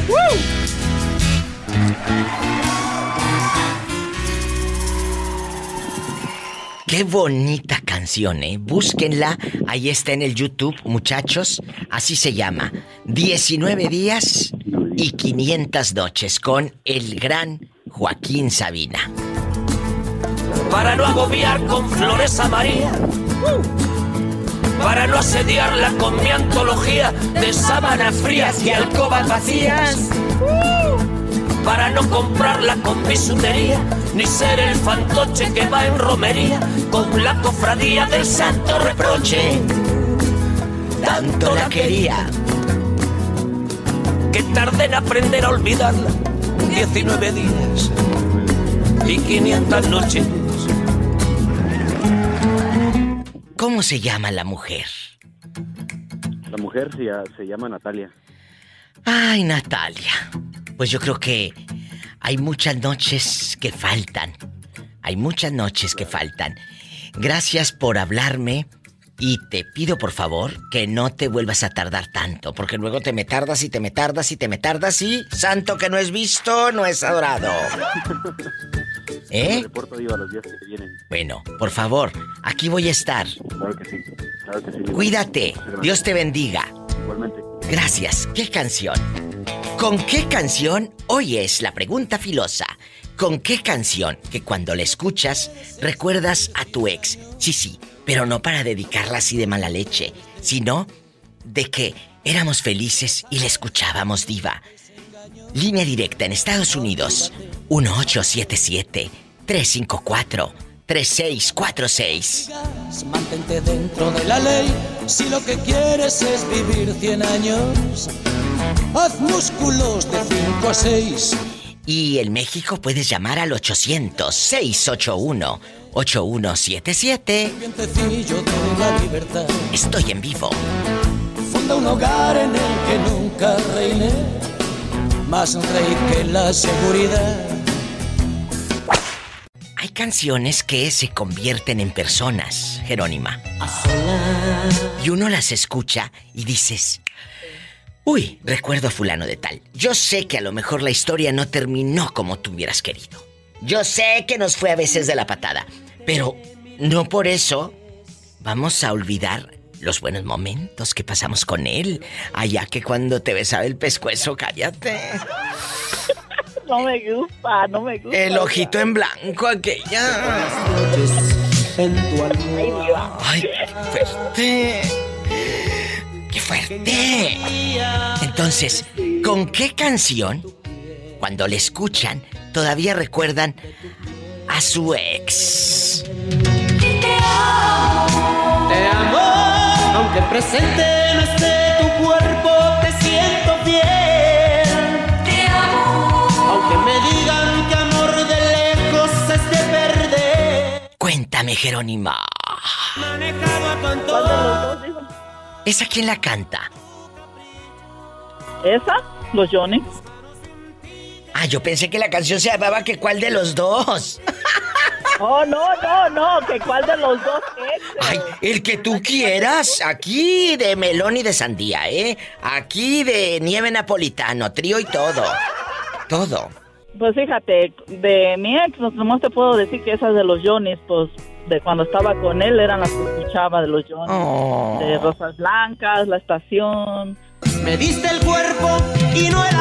Qué bonita canción, ¿eh? Búsquenla. Ahí está en el YouTube, muchachos. Así se llama. 19 días y 500 noches con el gran Joaquín Sabina.
Para no agobiar con flores a María. Para no asediarla con mi antología de sábanas frías y alcobas vacías. Para no comprarla con bisutería, ni ser el fantoche que va en romería con la cofradía del santo reproche. Tanto la quería que tardé en aprender a olvidarla. 19 días y 500 noches.
¿Cómo se llama la mujer?
La mujer se, llama Natalia.
Ay, Natalia. Pues yo creo que hay muchas noches que faltan. Hay muchas noches que faltan. Gracias por hablarme Y te pido por favor que no te vuelvas a tardar tanto, porque luego te me tardas y te me tardas y te me tardas y santo que no es visto, no es adorado. <laughs> ¿Eh?
Reporto diva los días que vienen.
Bueno, por favor, aquí voy a estar.
Claro que sí. Claro que sí.
Cuídate.
Gracias.
Dios te bendiga.
Igualmente.
Gracias. ¿Qué canción? ¿Con qué canción? Hoy es la pregunta filosa. ¿Con qué canción que cuando la escuchas recuerdas a tu ex? Sí, sí, pero no para dedicarla así de mala leche, sino de que éramos felices y la escuchábamos diva. Línea directa en Estados Unidos, 1877-354-3646.
Mantente dentro de la ley. Si lo que quieres es vivir 100 años, haz músculos de 5 a 6.
Y en México puedes llamar al 800-681-8177.
Vientecillo de la libertad.
Estoy en vivo.
Funda un hogar en el que nunca reine, más rey que la seguridad.
Hay canciones que se convierten en personas, Jerónima. Y uno las escucha y dices, uy, recuerdo a fulano de tal. Yo sé que a lo mejor la historia no terminó como tú hubieras querido. Yo sé que nos fue a veces de la patada, pero no por eso vamos a olvidar los buenos momentos que pasamos con él. Allá que cuando te besaba el pescuezo, cállate. <laughs>
No me gusta, no me gusta.
El ojito en blanco, aquella. Ay, qué fuerte. ¡Qué fuerte! Entonces, ¿con qué canción, cuando le escuchan, todavía recuerdan a su ex?
Te amo, aunque presente no esté tu cuerpo, te siento fiel. Te amo, aunque me digan que amor de lejos es de perder.
Cuéntame, Jerónima.
Manejaba.
¿Esa quién la canta?
¿Esa? Los Johnny.
Ah, yo pensé que la canción se llamaba que cuál de los dos. <laughs>
Oh, no, no, no, que cuál de los dos es.
Ay, el que tú quieras. Aquí de melón y de sandía, ¿eh? Aquí de nieve napolitano, trío y todo. Todo.
Pues fíjate, de mi ex, no- nomás te puedo decir que esas de los Johnny's, pues de cuando estaba con él eran las que escuchaba de los Johnny's.
Oh.
De Rosas Blancas, La Estación.
Me diste el cuerpo y no el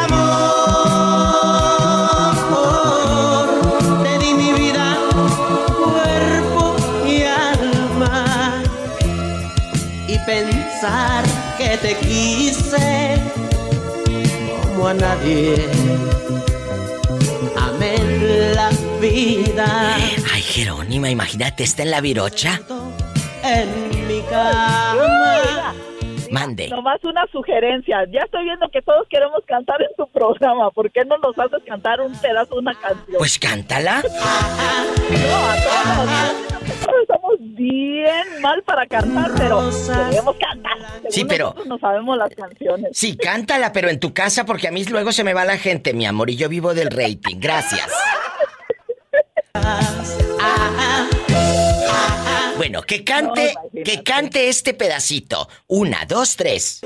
amor. Te di mi vida, cuerpo y alma. Y pensar que te quise como a nadie. Amé la vida
Ay, Jerónima, imagínate, está en la virocha.
en mi cama.
Mande.
Nomás una sugerencia. Ya estoy viendo que todos queremos cantar en tu programa. ¿Por qué no nos haces cantar un pedazo de una canción?
Pues cántala.
No, a todos. Todos estamos bien mal para cantar, pero queremos cantar. Según
Sí, pero-
nosotros no sabemos las canciones.
Sí, cántala, pero en tu casa porque a mí luego se me va la gente, mi amor, y yo vivo del rating. Gracias. Bueno, que cante, que cante este pedacito. Una, dos, tres.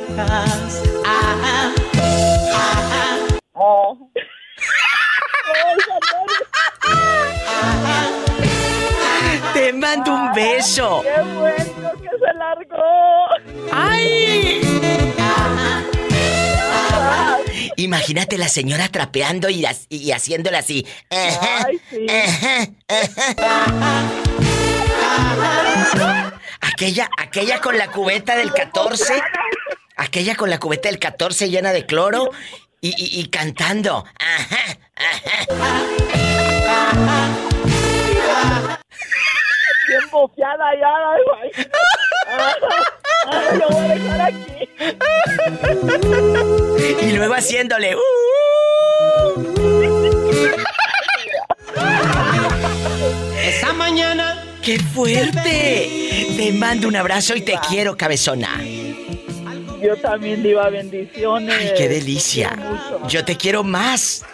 Oh.
Te mando un beso.
¡Qué bueno que se largó!
¡Ay! Imagínate la señora trapeando y, y haciéndola así.
Ay, sí.
Aquella, aquella con la cubeta del 14. Aquella con la cubeta del 14 llena de cloro y, y- y cantando. Ajá, ajá.
Bien bofeada ya, ay. Ay, lo voy a aquí.
Y luego haciéndole. "Uh".
Esa mañana
¡Qué fuerte! Te mando un abrazo y te quiero, cabezona.
Yo también diva bendiciones.
¡Ay, qué delicia! Yo te quiero más.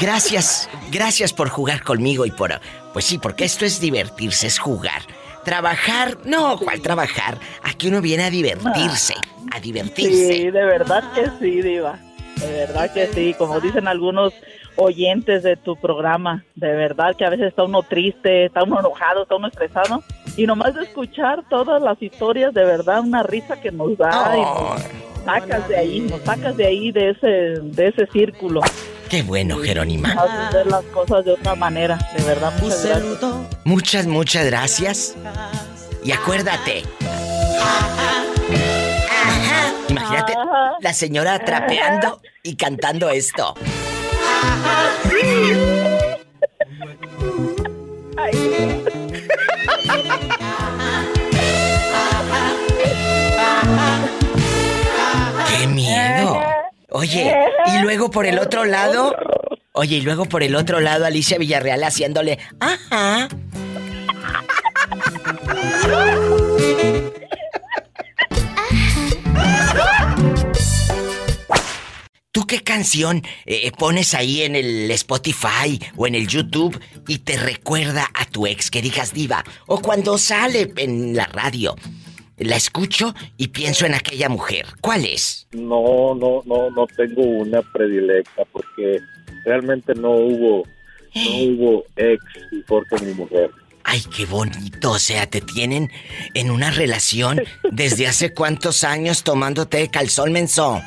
Gracias, gracias por jugar conmigo y por... Pues sí, porque esto es divertirse, es jugar. Trabajar, no, ¿cuál trabajar? Aquí uno viene a divertirse, a divertirse.
Sí, de verdad que sí, Diva. De verdad que sí, como dicen algunos oyentes de tu programa, de verdad que a veces está uno triste, está uno enojado, está uno estresado y nomás de escuchar todas las historias, de verdad una risa que nos da y nos sacas de ahí, nos sacas de ahí de ese de ese círculo.
Qué bueno, Jerónima.
Haces ver las cosas de otra manera, de verdad, muchas gracias.
Muchas, muchas gracias. Y acuérdate. Imagínate la señora trapeando y cantando esto. ¡Qué miedo! Oye, y luego por el otro lado. Oye, y luego por el otro lado Alicia Villarreal haciéndole. ¡Ajá! ¿Tú qué canción eh, pones ahí en el Spotify o en el YouTube y te recuerda a tu ex que digas diva? O cuando sale en la radio, la escucho y pienso en aquella mujer. ¿Cuál es?
No, no, no, no tengo una predilecta porque realmente no hubo, no hubo ex porque mi mujer.
Ay, qué bonito. O sea, te tienen en una relación desde hace cuántos años tomándote calzón menso.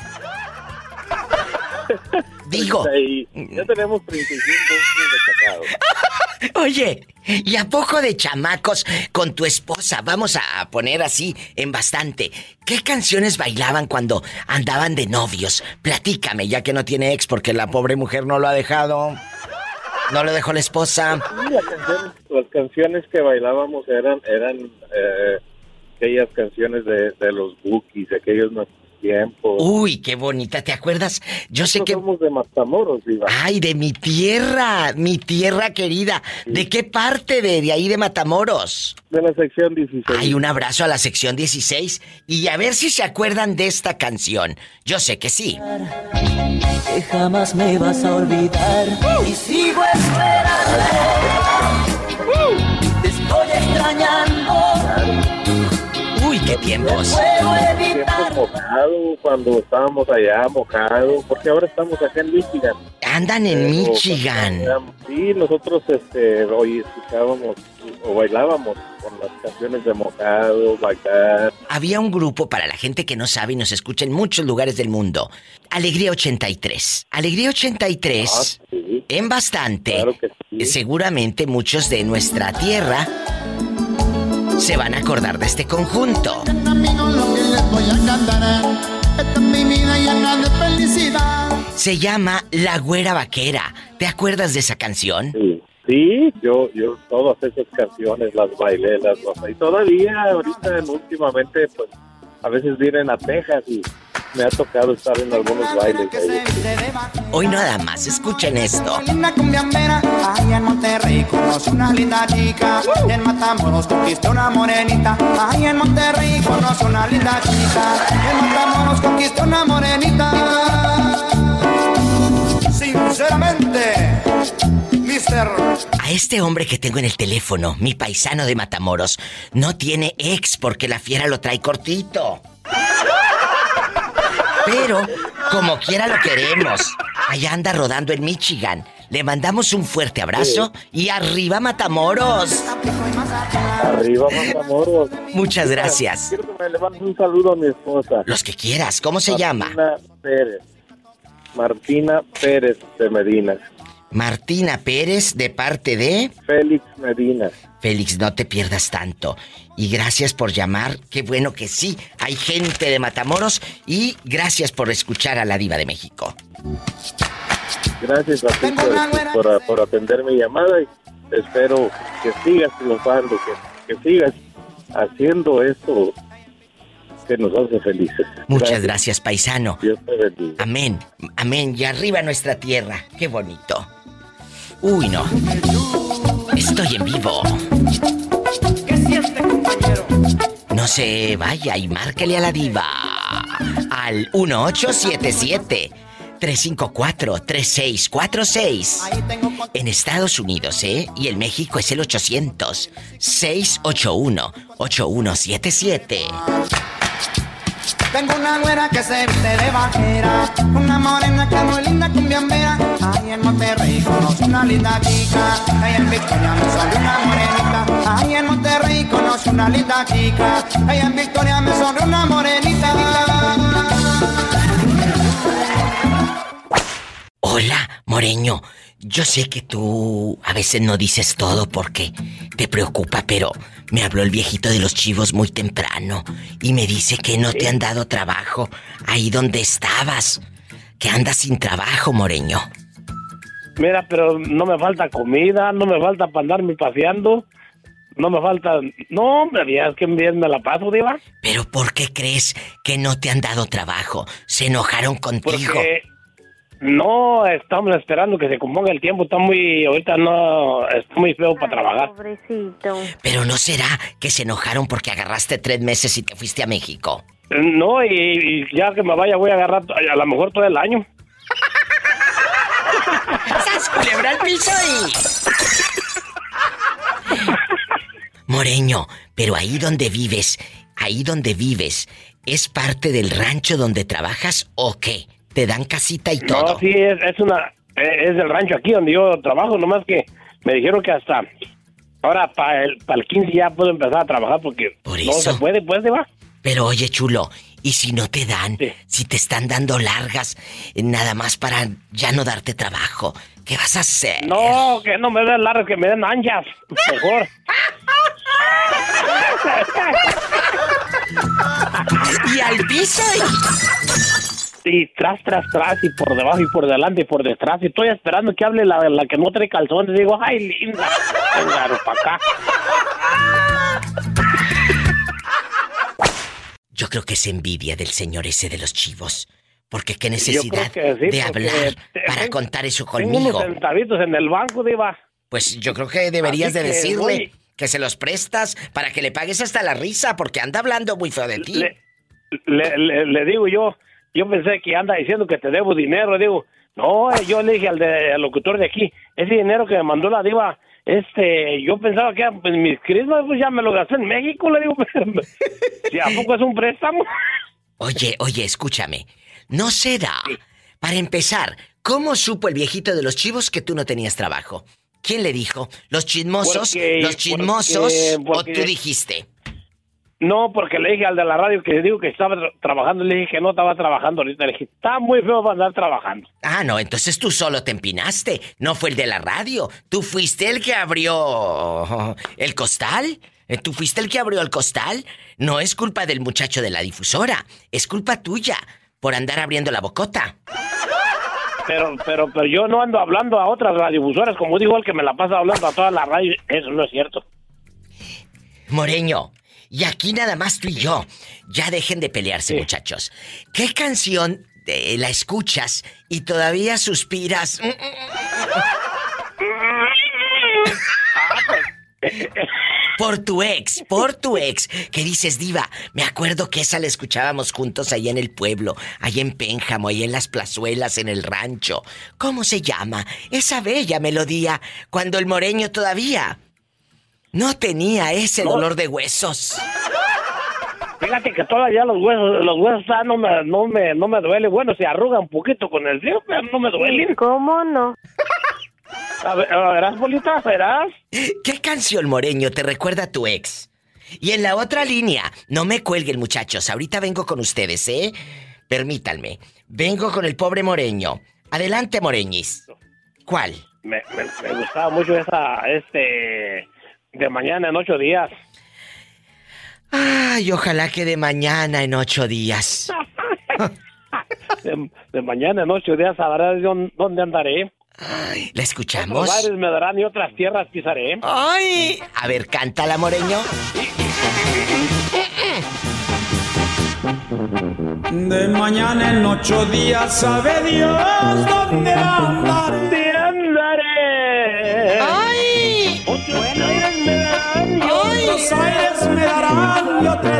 <laughs> Digo.
ya tenemos 35 años de casado.
Oye, ¿y a poco de chamacos con tu esposa? Vamos a poner así en bastante. ¿Qué canciones bailaban cuando andaban de novios? Platícame, ya que no tiene ex porque la pobre mujer no lo ha dejado. No lo dejó la esposa.
Sí, las, canciones, las canciones que bailábamos eran eran eh, aquellas canciones de, de los Bookies, aquellos tiempos.
Uy, qué bonita, ¿te acuerdas? Yo sé que...
somos de Matamoros, Diva.
Ay, de mi tierra, mi tierra querida. ¿De qué parte de, de ahí de Matamoros?
De la sección 16.
Ay, un abrazo a la sección 16 y a ver si se acuerdan de esta canción. Yo sé que sí.
Que jamás me vas a olvidar y sigo esperando.
Qué tiempos.
Tiempos mojados, cuando estábamos allá mojados, porque ahora estamos acá en Michigan.
Andan en Michigan.
Sí, nosotros este, hoy escuchábamos o bailábamos con las canciones de mojado, bailar.
Había un grupo para la gente que no sabe y nos escucha en muchos lugares del mundo. Alegría 83. Alegría 83. En bastante. Seguramente muchos de nuestra tierra se van a acordar de este conjunto. Se llama La Güera Vaquera. ¿Te acuerdas de esa canción?
Sí, sí, yo, yo todas esas canciones las bailé, las bailé. Y todavía, ahorita, últimamente, pues, a veces vienen a Texas y me ha tocado estar en algunos bailes ahí.
Hoy nada más, escuchen esto.
Una cumbiambera, ahí en Monterrey conoce una linda chica. En Matamoros conquistó una morenita. Ahí en Monterrey conoce una linda chica. En Matamoros conquistó una morenita. Sinceramente, Mister.
A este hombre que tengo en el teléfono, mi paisano de Matamoros, no tiene ex porque la fiera lo trae cortito. Pero, como quiera lo queremos. Allá anda rodando en Michigan. Le mandamos un fuerte abrazo y arriba Matamoros.
Arriba, Matamoros.
Muchas gracias.
Quiero que me le mandes un saludo a mi esposa.
Los que quieras, ¿cómo se llama?
Martina Pérez. Martina Pérez de Medina.
Martina Pérez de parte de...
Félix Medina.
Félix, no te pierdas tanto. Y gracias por llamar. Qué bueno que sí. Hay gente de Matamoros. Y gracias por escuchar a la Diva de México.
Gracias a ti por, por- por atender mi llamada y espero que sigas triunfando, que, que sigas haciendo esto que nos hace felices.
Muchas gracias, paisano.
Dios te bendiga.
Amén. Amén. Y arriba nuestra tierra. Qué bonito. Uy, no. Estoy en vivo. No se vaya y márquele a la diva. Al 1877 354-3646. En Estados Unidos, ¿eh? Y en México es el 800-681-8177.
Tengo una güera que se viste de vaquera, una morena que es muy linda cumbiambera. Ahí en Monterrey conocí una linda chica, ahí en Victoria me sonrió una morenita. Ahí en Monterrey conocí una linda chica, ahí en Victoria me sonrió una morenita.
Hola, Moreño. Yo sé que tú a veces no dices todo porque te preocupa, pero me habló el viejito de los chivos muy temprano y me dice que no te han dado trabajo ahí donde estabas, que andas sin trabajo, Moreño.
Mira, pero no me falta comida, no me falta para andarme paseando, no me falta... No, hombre, ya es que bien me la paso, Diva.
Pero ¿por qué crees que no te han dado trabajo? ¿Se enojaron contigo?
Porque no estamos esperando que se componga el tiempo, está muy... Ahorita no... Está muy feo para trabajar.
Pobrecito.
Pero no será que se enojaron porque agarraste tres meses y te fuiste a México.
No, y, y ya que me vaya voy a agarrar a lo mejor todo el año.
¡Sas, culebra al piso y... Moreño, pero ahí donde vives, ahí donde vives, ¿es parte del rancho donde trabajas o qué? ¿Te dan casita y todo?
No, sí, es, es una... Es del rancho aquí donde yo trabajo, nomás que me dijeron que hasta... Ahora para el, para el 15 ya puedo empezar a trabajar porque
Por
no se puede, pues, Diva.
Pero oye, chulo, ¿y si no te dan? Si te están dando largas, eh, nada más para ya no darte trabajo, ¿qué vas a hacer?
No, que no me den largas, que me den anchas. Mejor. <laughs>
y al piso
y... tras, tras, tras, y por debajo, y por delante, y por detrás. Y estoy esperando que hable la, la que no trae calzones. Digo, ay, linda. Venga, para acá.
Yo creo que es envidia del señor ese de los chivos. Porque qué necesidad
que sí,
de hablar
te-
para
tengo-
contar eso
Tengo
conmigo.
unos centavitos en el banco, Diva.
Pues yo creo que deberías
Así
de
que
decirle
voy-
que se los prestas para que le pagues hasta la risa porque anda hablando muy feo de ti.
Le, le, le- le digo yo, yo pensé que anda diciendo que te debo dinero. Digo, no, eh, yo le dije al, de- al locutor de aquí, ese dinero que me mandó la diva, este, yo pensaba que pues, mis crismas, pues ya me lo gasté en México. Le digo, <laughs> si a poco es un préstamo.
Oye, oye, escúchame. ¿No será? Para empezar, ¿cómo supo el viejito de los chivos que tú no tenías trabajo? ¿Quién le dijo? ¿Los chismosos?
Porque-
¿Los chismosos?
porque- porque-
¿O tú dijiste?
No, porque le dije al de la radio que digo que estaba tra- trabajando, le dije que no estaba trabajando ahorita. Le dije, está muy feo para andar trabajando.
Ah, no, entonces tú solo te empinaste. No fue el de la radio. Tú fuiste el que abrió el costal. Eh, ¿Tú fuiste el que abrió el costal? No es culpa del muchacho de la difusora. Es culpa tuya por andar abriendo la bocota.
Pero, pero, pero yo no ando hablando a otras radiofusoras, como dijo el que me la pasa hablando a todas las radios. Eso no es cierto.
Moreño, y aquí nada más tú y yo. Ya dejen de pelearse, muchachos. ¿Qué canción eh, la escuchas y todavía suspiras? <laughs> Por tu ex, por tu ex, que dices, diva, me acuerdo que esa la escuchábamos juntos ahí en el pueblo, ahí en Pénjamo, ahí en las plazuelas, en el rancho. ¿Cómo se llama? Esa bella melodía, cuando el moreño todavía no tenía ese
No.
dolor de huesos.
Fíjate que todavía los huesos, los huesos ah, no me, no me, no me duele. Bueno, se arruga un poquito con el frío, pero no me duelen.
¿Cómo no?
A ver, a verás, bolita, verás.
¿Qué canción moreño te recuerda a tu ex? Y en la otra línea, no me cuelguen muchachos, ahorita vengo con ustedes, ¿eh? Permítanme. Vengo con el pobre moreño. Adelante, moreñis. ¿Cuál?
Me, me, me gustaba mucho esa, este, de mañana en ocho días.
Ay, ojalá que de mañana en ocho días. <laughs>
De, de mañana en ocho días sabrás dónde, dónde andaré.
¿La escuchamos?
Otros me darán y otras tierras pisaré.
¡Ay! A ver, cántala, moreño.
De mañana en ocho días sabe Dios. ¿Dónde andaré?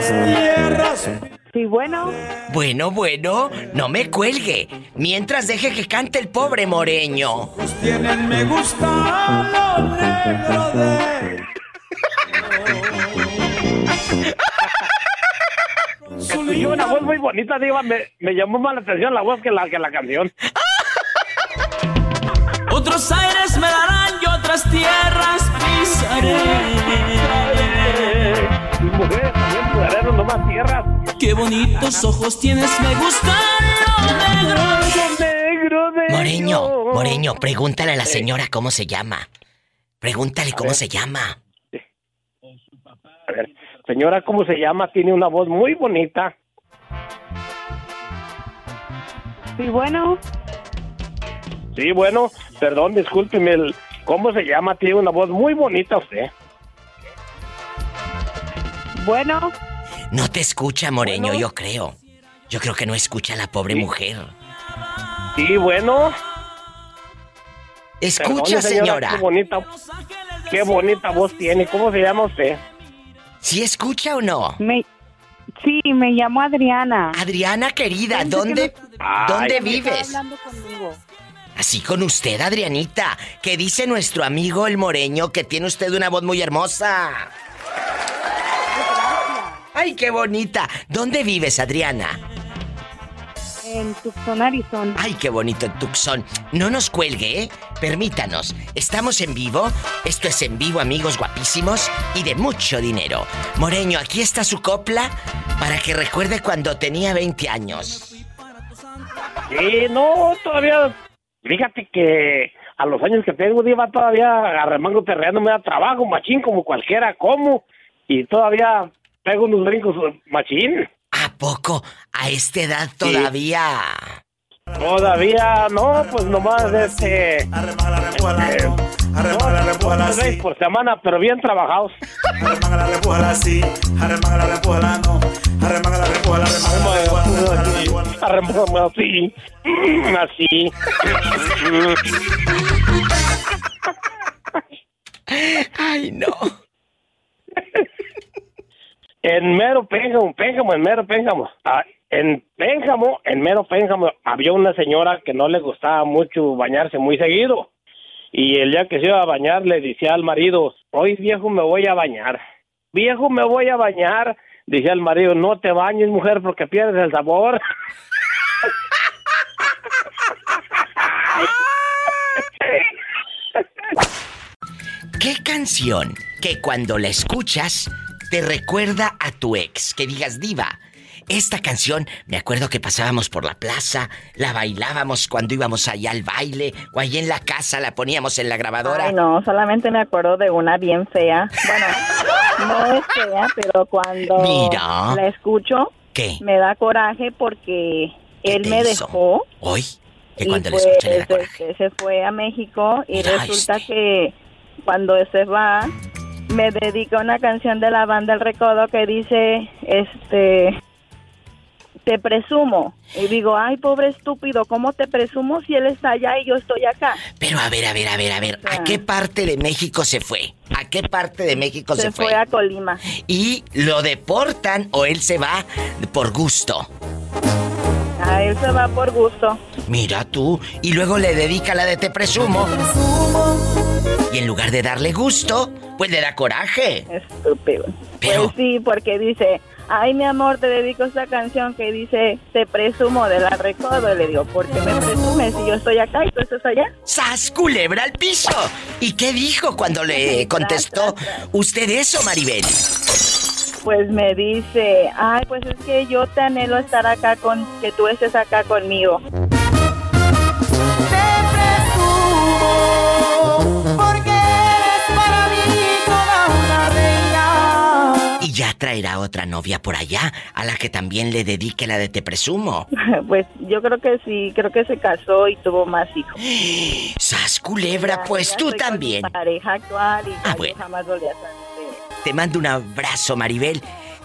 Tierras.
Si
bueno.
Bueno, bueno, no me cuelgue. Mientras deje que cante el pobre moreño.
Tienen me gusta lo negro de
Escuché una voz muy bonita, Diva. Me, me llamó más la atención la voz que la, que la canción.
Otros aires me darán y otras tierras pisaré.
Pudarán nomás tierras.
Qué bonitos ojos tienes, me gustan negro.
negro de
Moreño, Moreño, pregúntale a la señora cómo se llama. Pregúntale cómo se llama.
A ver, señora, ¿cómo se llama? Tiene una voz muy bonita.
Sí, bueno.
Sí, bueno, perdón, discúlpeme. el- ¿Cómo se llama? Tiene una voz muy bonita usted.
Bueno.
No te escucha, Moreño, yo creo. Yo creo que no escucha a la pobre mujer.
Sí, bueno.
Escucha, señora.
Qué bonita, qué bonita voz tiene. ¿Cómo se llama usted?
¿Sí escucha o no?
Me, sí, me llamo Adriana.
Adriana, querida,
que
¿dónde, ¿dónde
Ay,
vives? Así con usted, Adrianita. Que dice nuestro amigo el Moreño que tiene usted una voz muy hermosa. Ay, qué bonita. ¿Dónde vives, Adriana?
En Tucson, Arizona.
Ay, qué bonito en Tucson. No nos cuelgue, ¿eh? Permítanos. Estamos en vivo. Esto es en vivo, amigos guapísimos y de mucho dinero. Moreño, aquí está su copla para que recuerde cuando tenía 20 años.
Sí, no, todavía. Fíjate que a los años que tengo, Diva, todavía arremango terreno me da trabajo, machín, como cualquiera, como. Y todavía pego unos brincos, machín.
¿A poco? ¿A esta edad todavía?
Todavía no, pues nomás este. eh, no, dos veces por semana, pero bien trabajados.
Así,
así.
Ay, no. <laughs>
En mero Pénjamo, Pénjamo, en mero Pénjamo. Ah, en Pénjamo, en mero Pénjamo, había una señora que no le gustaba mucho bañarse muy seguido. Y el día que se iba a bañar le decía al marido, hoy viejo me voy a bañar. Viejo me voy a bañar. Decía al marido, no te bañes mujer porque pierdes el sabor. <laughs>
¿Qué canción que cuando la escuchas te recuerda a tu ex? Que digas, diva. Esta canción, me acuerdo que pasábamos por la plaza, la bailábamos cuando íbamos allá al baile, o allí en la casa la poníamos en la grabadora.
Ay, no, solamente me acuerdo de una bien fea. Bueno, <laughs> no es fea, pero cuando
Mira.
la escucho,
¿Qué?
me da coraje porque él me dejó.
Hoy, que
y
cuando la
pues,
escucha le da coraje.
este, se fue a México y
Mira
resulta que cuando se va me dedica una canción de la banda El Recodo que dice, este, te presumo. Y digo, ay, pobre estúpido, ¿cómo te presumo si él está allá y yo estoy acá?
Pero a ver, a ver, a ver, a ver, ¿a qué parte de México se fue? ¿A qué parte de México se,
Se fue a Colima.
¿Y lo deportan o él se va por gusto?
A él se va por gusto.
Mira tú, y luego le dedica la de Te presumo. Y en lugar de darle gusto, pues le da coraje.
Estúpido.
Pero-
Pues sí, porque dice, ay mi amor, te dedico esta canción que dice, te presumo de la recodo. Y le digo, ¿por qué me presumes si yo estoy acá y tú estás allá?
¡Sas, culebra al piso! ¿Y qué dijo cuando le contestó usted eso, Maribel?
Pues me dice, ay, pues es que yo te anhelo estar acá con, que tú estés acá conmigo.
Porque eres para mí toda una reina.
Y ya traerá otra novia por allá, a la que también le dedique la de Te presumo. <laughs>
Pues yo creo que sí, creo que se casó y tuvo más hijos. <gasps>
¡Sas, culebra! Pues
Ya
tú
con
también.
Mi pareja actual y ya
Ah, bueno.
jamás volví a.
Te mando un abrazo, Maribel.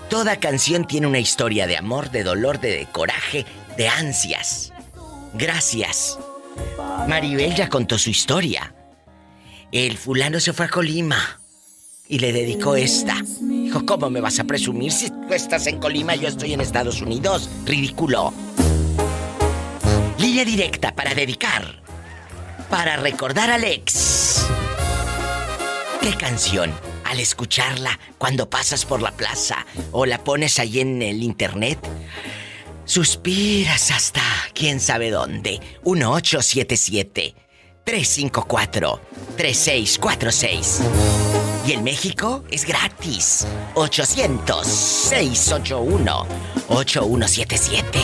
Toda canción tiene una historia de amor, de dolor, de coraje, de ansias. Gracias. Maribel ya contó su historia. El fulano se fue a Colima y le dedicó esta. Hijo, ¿cómo me vas a presumir si tú estás en Colima y yo estoy en Estados Unidos? Ridículo. Línea directa para dedicar. Para recordar al ex. ¿Qué canción? Al escucharla cuando pasas por la plaza o la pones ahí en el internet, suspiras hasta quién sabe dónde. 1877 354 3646. Y en México es gratis. 800 681 8177.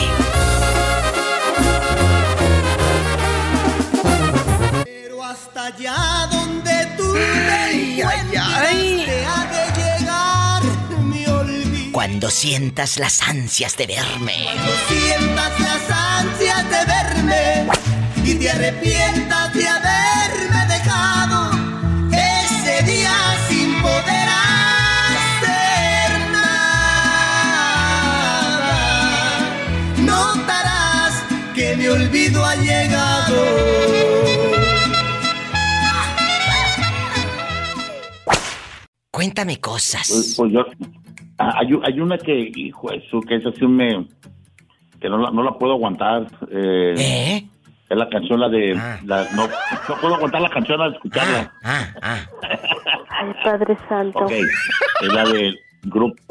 Pero hasta allá donde tú te encuentres, ha de llegar mi olvido.
Cuando sientas las ansias de verme.
Cuando sientas las ansias de verme y te arrepientas
Cuéntame cosas.
Pues, pues yo, ah, hay, una que, hijo, eso, que esa sí me, que no la, no la puedo aguantar. Eh, Es la canción, la de, la- no, no puedo aguantar la canción al escucharla.
Ay, Padre Santo.
Ok, es la de grupo,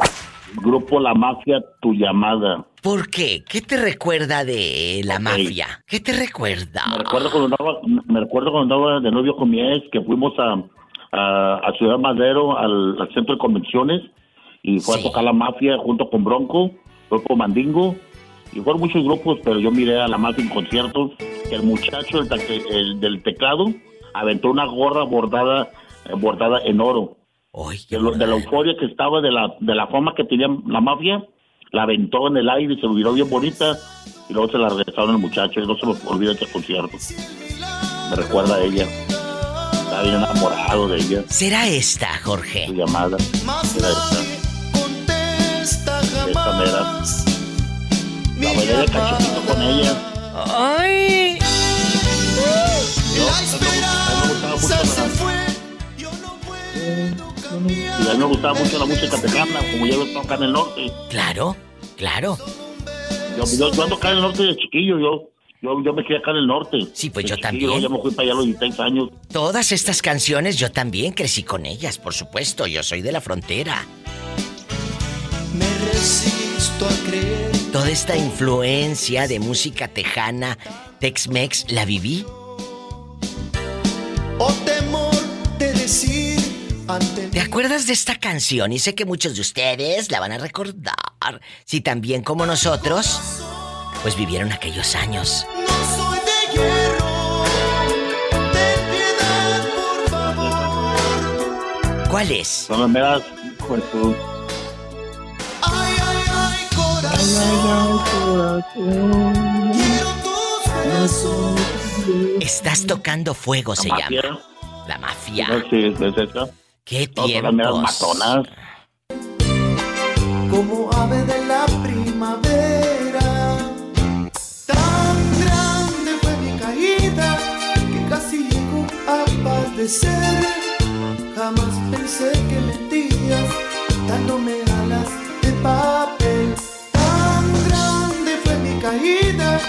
grupo La Mafia, Tu Llamada.
¿Por qué? ¿Qué te recuerda de la mafia? ¿Qué te recuerda?
Me recuerdo cuando andaba, me recuerdo cuando andaba de novio con mi ex, que fuimos a, a, a Ciudad Madero, al, al centro de convenciones, y fue a tocar la mafia junto con Bronco, Grupo Mandingo, y fueron muchos grupos, pero yo miré a la mafia en conciertos, que el muchacho el el del teclado aventó una gorra bordada, eh, bordada en oro. de, lo- de la euforia que estaba, de la, de la fama que tenía la mafia, la aventó en el aire y se miró bien bonita, y luego se la regresaron al muchacho, y no se me olvida ese concierto. Me recuerda a ella. Estaba bien enamorado de ella.
¿Será esta, Jorge?
Su llamada. Era esta.
Esta
Esta mera. La bailé de cachetito con ella.
¡Ay!
Yo, a mí me gustaba mucho la- Y a mí me gustaba mucho la música tejana, como yo estaba acá en el norte.
Claro, claro.
Yo, yo, yo ando acá en el norte de chiquillo, yo. Yo, yo me quedé acá en el norte.
Sí, pues yo también.
Ya me fui para allá a los 16 años.
Todas estas canciones yo también crecí con ellas, por supuesto. Yo soy de la frontera.
Me resisto a creer.
Toda esta influencia de música tejana, Tex-Mex, la viví.
O temor de decir ante
¿Te acuerdas de esta canción? Y sé que muchos de ustedes la van a recordar. Si también como nosotros, pues vivieron aquellos años.
soy de hierro. Ten piedad, por favor.
¿Cuál es?
No me das, pues tú.
Ay, ay, ay, corazón. Quiero tus besos.
Estás tocando fuego, se
mafia.
llama. La mafia.
No, sí, es esa.
¿Qué
No, todas las
tiempos?
matonas.
Como ave de padecer. Jamás pensé que mentías dándome alas de papel. Tan grande fue mi caída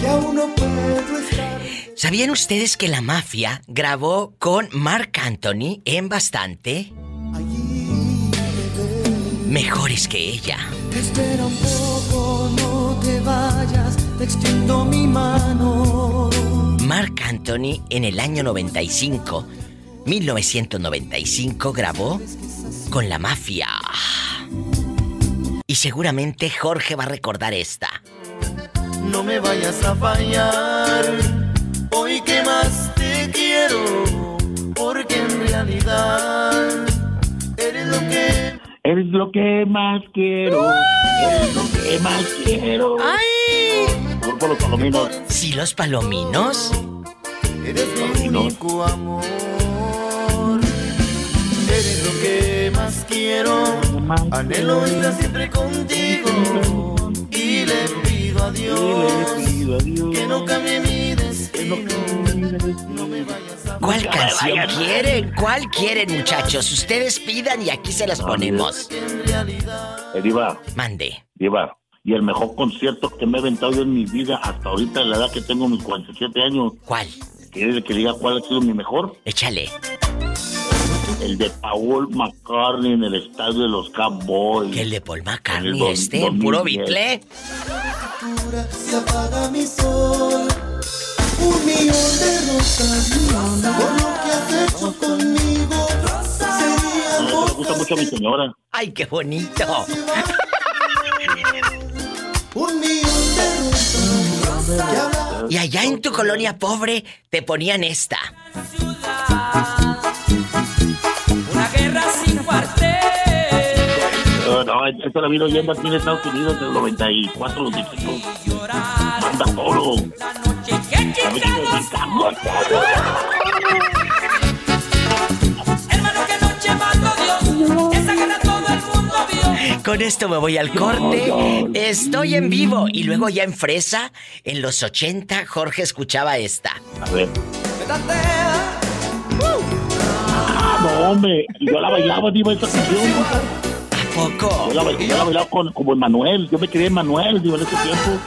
que aún no puedo estar.
¿Sabían ustedes que la mafia grabó con Mark Anthony en bastante? Mejores que ella.
Espera un poco, no te vayas, te extiendo mi mano.
Mark Anthony en el año 95, 1995, grabó con la mafia. Y seguramente Jorge va a recordar esta.
No me vayas a fallar, hoy que más te quiero, porque en realidad eres lo que
Eres lo que más quiero. Eres lo que más quiero.
¡Ay!
Grupo Los Palominos.
¿Sí, los palominos?
eres mi único amor. Eres lo que más quiero, anhelo estar siempre contigo. Y le pido a Dios que no cambie mi destino.
lo que
¿Cuál canción quieren? ¿Cuál quieren, muchachos? Ustedes pidan y aquí se las ponemos.
Eh, Diva.
Mande.
Diva. Y el mejor concierto que me he aventado en mi vida hasta ahorita, a la edad que tengo mis 47 años.
¿Cuál?
¿Quieres que diga cuál ha sido mi mejor?
Échale.
El de Paul McCartney en el estadio de los Cowboys.
¿Que el de Paul McCartney
En
este? ¿Puro
2010.
bitle?
Se apaga mi sol. Un millón de rosas por lo que has hecho conmigo. Sería
No, me gusta mucho a mi señora.
¡Ay, qué bonito! <laughs>
un millón de rosas que hablan
Y allá en tu colonia pobre te ponían esta.
Una guerra sin cuartel.
No, no, esto la vino oyendo aquí en Estados Unidos en el 94, los discos. Manda polo. La música de
Con esto me voy al corte. Estoy en vivo. Y luego ya en Fresa, en los 80, Jorge escuchaba esta.
A ver. Ah, no, hombre. Yo la bailaba, diva, esa canción.
¿A poco?
Yo la, ba- yo la bailaba con, como Emanuel. Yo me quería Emanuel, diva, en ese tiempo.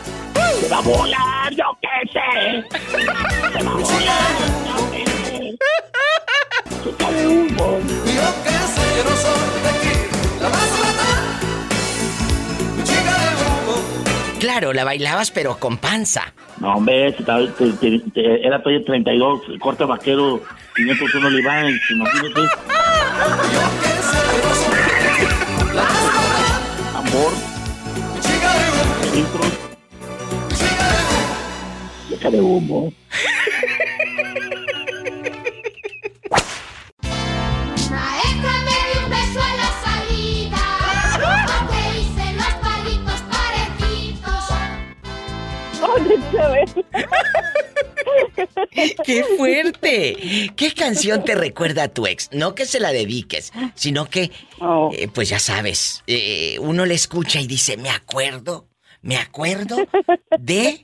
Se va a volar, yo qué sé. Se va a volar, yo qué sé. Chica de humo.
Yo que sé, yo no soy
Claro, la bailabas, pero con panza.
No, hombre, te- te- te- era talla 32, corte vaquero, 501 Levi's, imagínate. Amor, deja de humo. <laughs>
¡Qué fuerte! ¿Qué canción te recuerda a tu ex? No que se la dediques, sino que, eh, pues ya sabes, eh, uno le escucha y dice, me acuerdo, me acuerdo de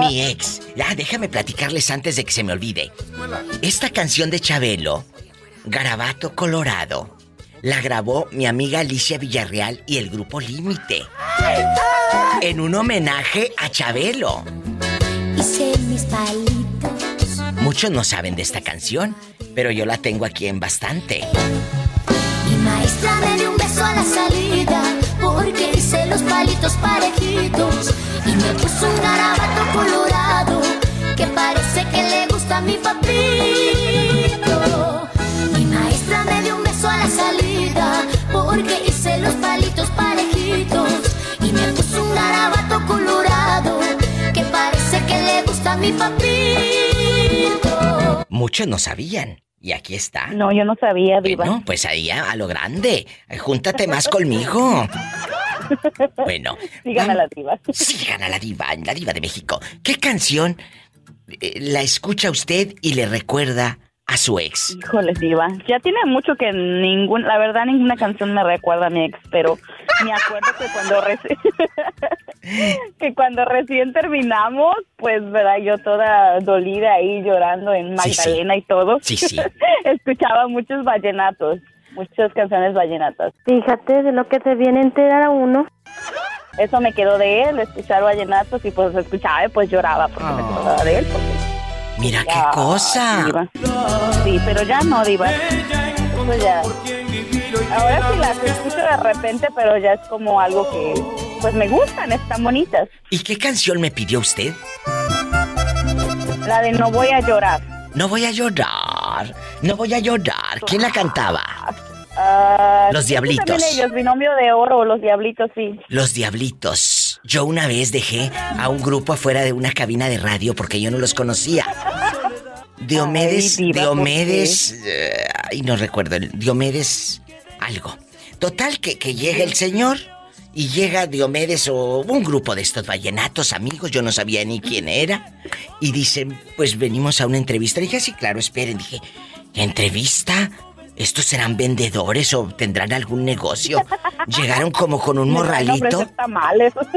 mi ex. Ya, déjame platicarles antes de que se me olvide. Esta canción de Chabelo, Garabato Colorado, la grabó mi amiga Alicia Villarreal y el grupo Límite. En un homenaje a Chabelo.
Hice mis palitos.
Muchos no saben de esta canción, pero yo la tengo aquí en bastante.
Mi maestra me dio un beso a la salida. Porque hice los palitos parejitos. Y me puso un garabato colorado. Que parece que le gusta a mi papito. A mi papito.
Muchos no sabían. Y aquí está.
No, yo no sabía, Diva.
No, pues ahí a, a lo grande. Júntate más conmigo. <laughs> Bueno.
Sigan a la diva.
Sigan a la diva, la diva de México. ¿Qué canción eh, la escucha usted y le recuerda a su ex?
Híjole, Diva. Ya tiene mucho que ningún, la verdad, ninguna canción me recuerda a mi ex, pero me acuerdo que cuando reci- <laughs> que cuando recién terminamos, pues, verdad, yo toda dolida ahí llorando en
Sí, sí.
Magdalena y todo.
Sí, sí. <laughs>
Escuchaba muchos vallenatos, muchas canciones vallenatas.
Fíjate de lo que te viene a enterar a uno.
Eso me quedó de él, escuchar vallenatos y pues escuchaba y pues lloraba porque me acordaba de él. porque
Mira qué cosa.
Diva. Sí, pero ya no, Diva. Ya. Ahora sí las escucho de repente, pero ya es como algo que pues me gustan, están bonitas.
¿Y qué canción me pidió usted?
La de No voy a llorar.
No voy a llorar. No voy a llorar. ¿Quién la cantaba?
Ah,
Los Diablitos.
También ellos, binomio de oro, los diablitos, sí.
Los Diablitos. Yo una vez dejé a un grupo afuera de una cabina de radio porque yo no los conocía. Diomedes,
Ay, diva, ¿por
Diomedes, eh, ay, no recuerdo, Diomedes algo. Total que, que llega el señor y llega Diomedes o un grupo de estos vallenatos amigos, yo no sabía ni quién era. Y dicen, pues venimos a una entrevista. dije, sí, claro, esperen. Dije, ¿entrevista? ¿Estos serán vendedores o tendrán algún negocio? <laughs> Llegaron como con un morralito.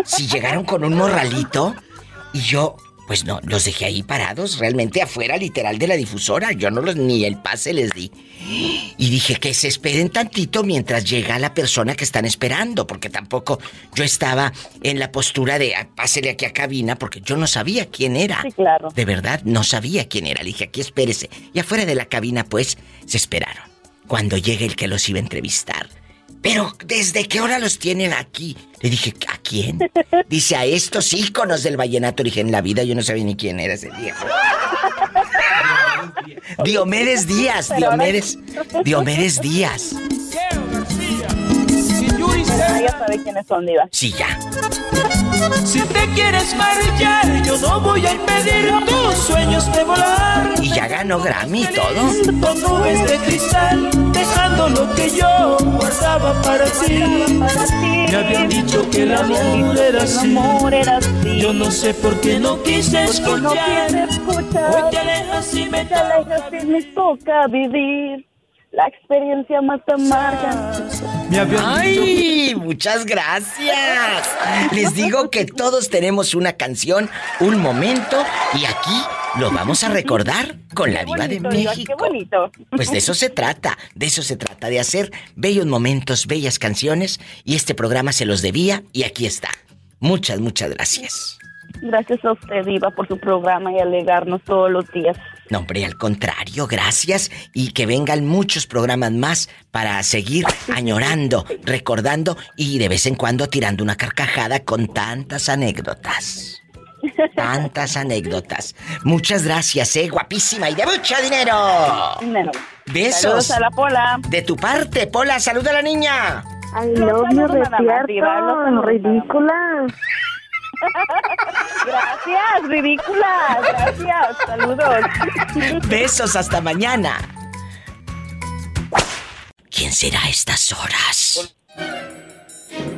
Si <laughs> llegaron con un morralito y yo, Pues no, los dejé ahí parados, realmente afuera, literal, de la difusora. Yo no los, ni el pase les di. Y dije que se esperen tantito mientras llega la persona que están esperando, porque tampoco yo estaba en la postura de "Ah, pásele aquí a cabina, porque yo no sabía quién era.
Sí, claro.
De verdad, no sabía quién era. Le dije, aquí espérese. Y afuera de la cabina, pues, se esperaron. Cuando llegue el que los iba a entrevistar. Pero, ¿desde qué hora los tienen aquí? Le dije, ¿a quién? Dice, a estos íconos del vallenato. Le dije, en la vida yo no sabía ni quién era ese viejo. <laughs> Diomedes Díaz, Diomedes, Diomedes Díaz.
Ah, ya sabe quiénes son, Diva.
Sí, ya.
Si te quieres marchar, yo no voy a impedir tus sueños de volar.
Y ya ganó Grammy y todo.
Con nubes de cristal, dejando lo que yo guardaba para ti. Me habían dicho que el amor era así. Yo no sé por qué no quise escuchar. Hoy te alejas y me
Te alejas y me toca vivir la experiencia más amarga.
¡Ay! Muchas gracias. Les digo que todos tenemos una canción, un momento, y aquí lo vamos a recordar con la diva de
Diva,
México.
Qué bonito.
Pues de eso se trata, de eso se trata, de hacer bellos momentos, bellas canciones, y este programa se los debía, y aquí está. Muchas, muchas gracias.
Gracias a usted, Diva, por su programa y alegarnos todos los días.
No, hombre, al contrario, gracias y que vengan muchos programas más para seguir <laughs> añorando, recordando y de vez en cuando tirando una carcajada con tantas anécdotas. Tantas anécdotas. Muchas gracias, eh, guapísima y de mucho dinero.
Dinero.
Besos.
Saludos a la Pola.
De tu parte, Pola, saluda a la niña.
Ay, despierto,
saludos.
ridícula. <laughs>
Gracias, ridícula. Gracias. Saludos.
Besos hasta mañana. ¿Quién será a estas horas?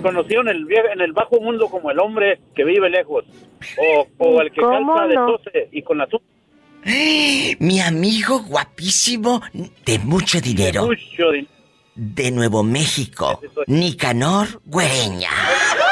Conocido en el, vie- en el bajo mundo como el hombre que vive lejos. O, o el que
¿Cómo
calza de
no?
tose y con la su- <gasps>
Mi amigo guapísimo de mucho dinero.
mucho dinero.
de Nuevo México, Nicanor Güereña. <laughs>